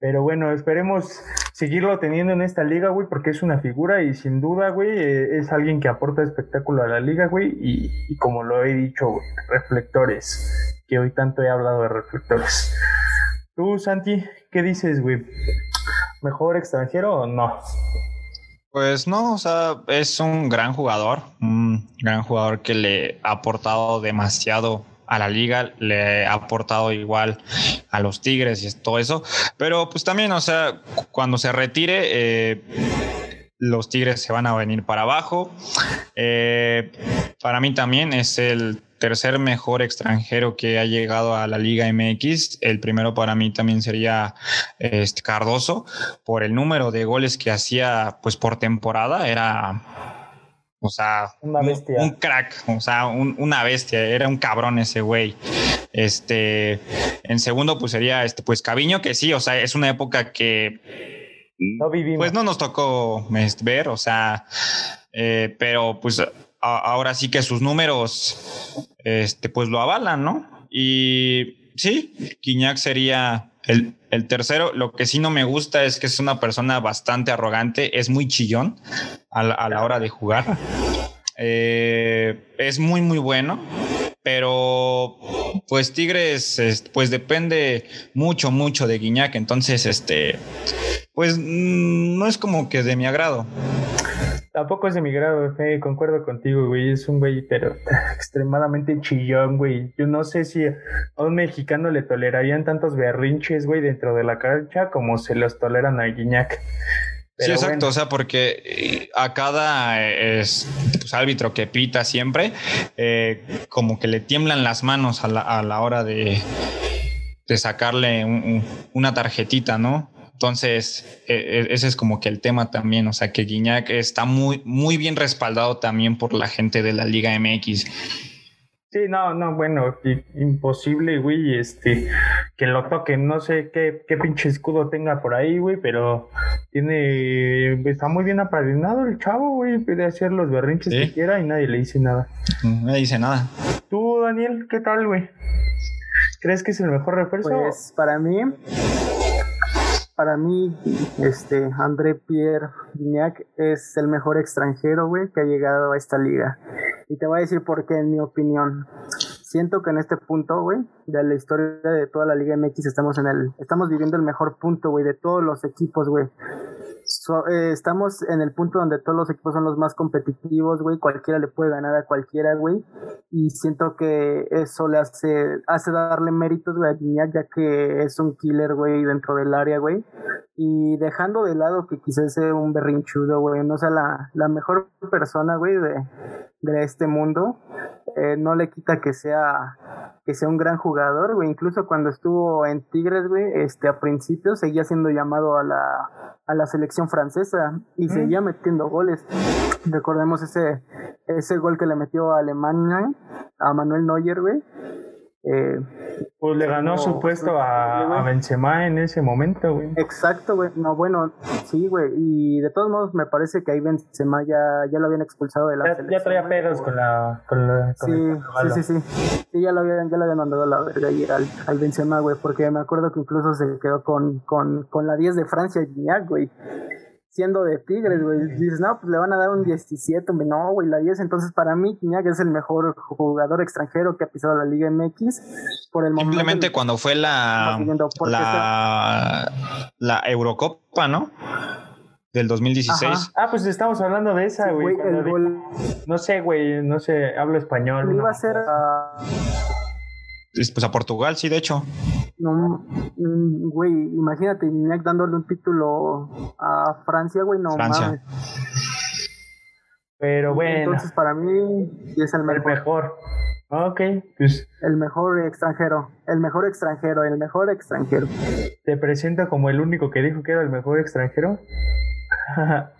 Pero bueno, esperemos seguirlo teniendo en esta liga, güey, porque es una figura y sin duda, güey, eh, es alguien que aporta espectáculo a la liga, güey, y como lo he dicho, reflectores, que hoy tanto he hablado de reflectores. Tú, Santi, ¿qué dices, güey? ¿Mejor extranjero o no? Pues no, o sea, es un gran jugador, un gran jugador que le ha aportado demasiado a la liga, le ha aportado igual a los Tigres y todo eso, pero pues también, o sea, cuando se retire, eh, los Tigres se van a venir para abajo. Eh, para mí también es el tercer mejor extranjero que ha llegado a la Liga MX. El primero para mí también sería este Cardoso por el número de goles que hacía pues por temporada era o sea, una bestia. Un, crack, o sea, una bestia, era un cabrón ese güey. Este, en segundo pues sería este pues Caviño que sí, o sea, es una época que no vivimos. Pues no nos tocó este, ver, o sea, eh, pero pues ahora sí que sus números, este, pues lo avalan, ¿no? Y sí, Quiñac sería el, tercero. Lo que sí no me gusta es que es una persona bastante arrogante, es muy chillón a la, hora de jugar. Eh, es muy, muy bueno, pero pues Tigres, pues depende mucho, mucho de Guiñac, entonces, este, pues mm, no es como que de mi agrado. Tampoco es de mi grado, fe, concuerdo contigo, güey. Es un güey, pero (laughs) extremadamente chillón, güey. Yo no sé si a un mexicano le tolerarían tantos berrinches, güey, dentro de la cancha como se los toleran a Guiñac. sí, exacto, o sea, porque eh, a cada eh, es, pues, árbitro que pita siempre, eh, como que le tiemblan las manos a la, a la hora de, de sacarle una tarjetita, ¿no? Entonces, e, e, ese es como que el tema también, o sea, que Guiñac está muy, muy bien respaldado también por la gente de la Liga MX. Sí, no, no, bueno, imposible, güey, este, que lo toquen, no sé qué, qué pinche escudo tenga por ahí, güey, pero tiene, está muy bien apadrinado el chavo, güey, puede hacer los berrinches que quiera y nadie le dice nada. No le dice nada. Tú, Daniel, ¿qué tal, güey? ¿Crees que es el mejor refuerzo? Pues para mí, para mí, este, André Pierre Guignac es el mejor extranjero, güey, que ha llegado a esta liga. Y te voy a decir por qué, en mi opinión. Siento que en este punto, güey, de la historia de toda la Liga MX estamos en el, estamos viviendo el mejor punto, güey, de todos los equipos, güey. Eh, estamos en el punto donde todos los equipos son los más competitivos, güey. Cualquiera le puede ganar a cualquiera, güey. Y siento que eso le hace, hace darle méritos, güey, a Guiñac, ya que es un killer, güey, dentro del área, güey. Y dejando de lado que quizás sea un berrinchudo, güey, no sea la, la mejor persona, güey, de, de este mundo, eh, no le quita que sea que sea un gran jugador, güey. Incluso cuando estuvo en Tigres, güey, este, a principio seguía siendo llamado a la, a la selección francesa y seguía metiendo goles. Recordemos ese, ese gol que le metió a Alemania, a Manuel Neuer, güey eh, pues le ganó su puesto a, Benzema en ese momento, güey. Exacto, güey. No, bueno, sí, güey. Y de todos modos, me parece que ahí Benzema ya, ya lo habían expulsado de la ya, selección. Ya traía pedos con la. Con la sí, sí, sí, sí, sí. ya lo habían, ya lo habían mandado a la verga ahí al, al Benzema, güey. Porque me acuerdo que incluso se quedó con, con, con la 10 de Francia, güey siendo de Tigres, güey. Dices, no, pues le van a dar un 17, no, güey, la 10. Entonces, para mí, Quiñac es el mejor jugador extranjero que ha pisado la Liga MX. Por el Simplemente cuando fue la, la, la Eurocopa, ¿no? del 2016. Ah, pues estamos hablando de esa, Sí, güey. gol No sé, güey, no sé, hablo español. iba no. a ser Pues a Portugal, sí, de hecho. no, mm, güey, imagínate Iñak dándole un título a Francia, güey, no Francia. mames. Pero bueno, Entonces para mí sí es el el mejor, mejor. Ok, pues el mejor extranjero, el mejor extranjero, el mejor extranjero. te presento como el único que dijo que era el mejor extranjero. (laughs)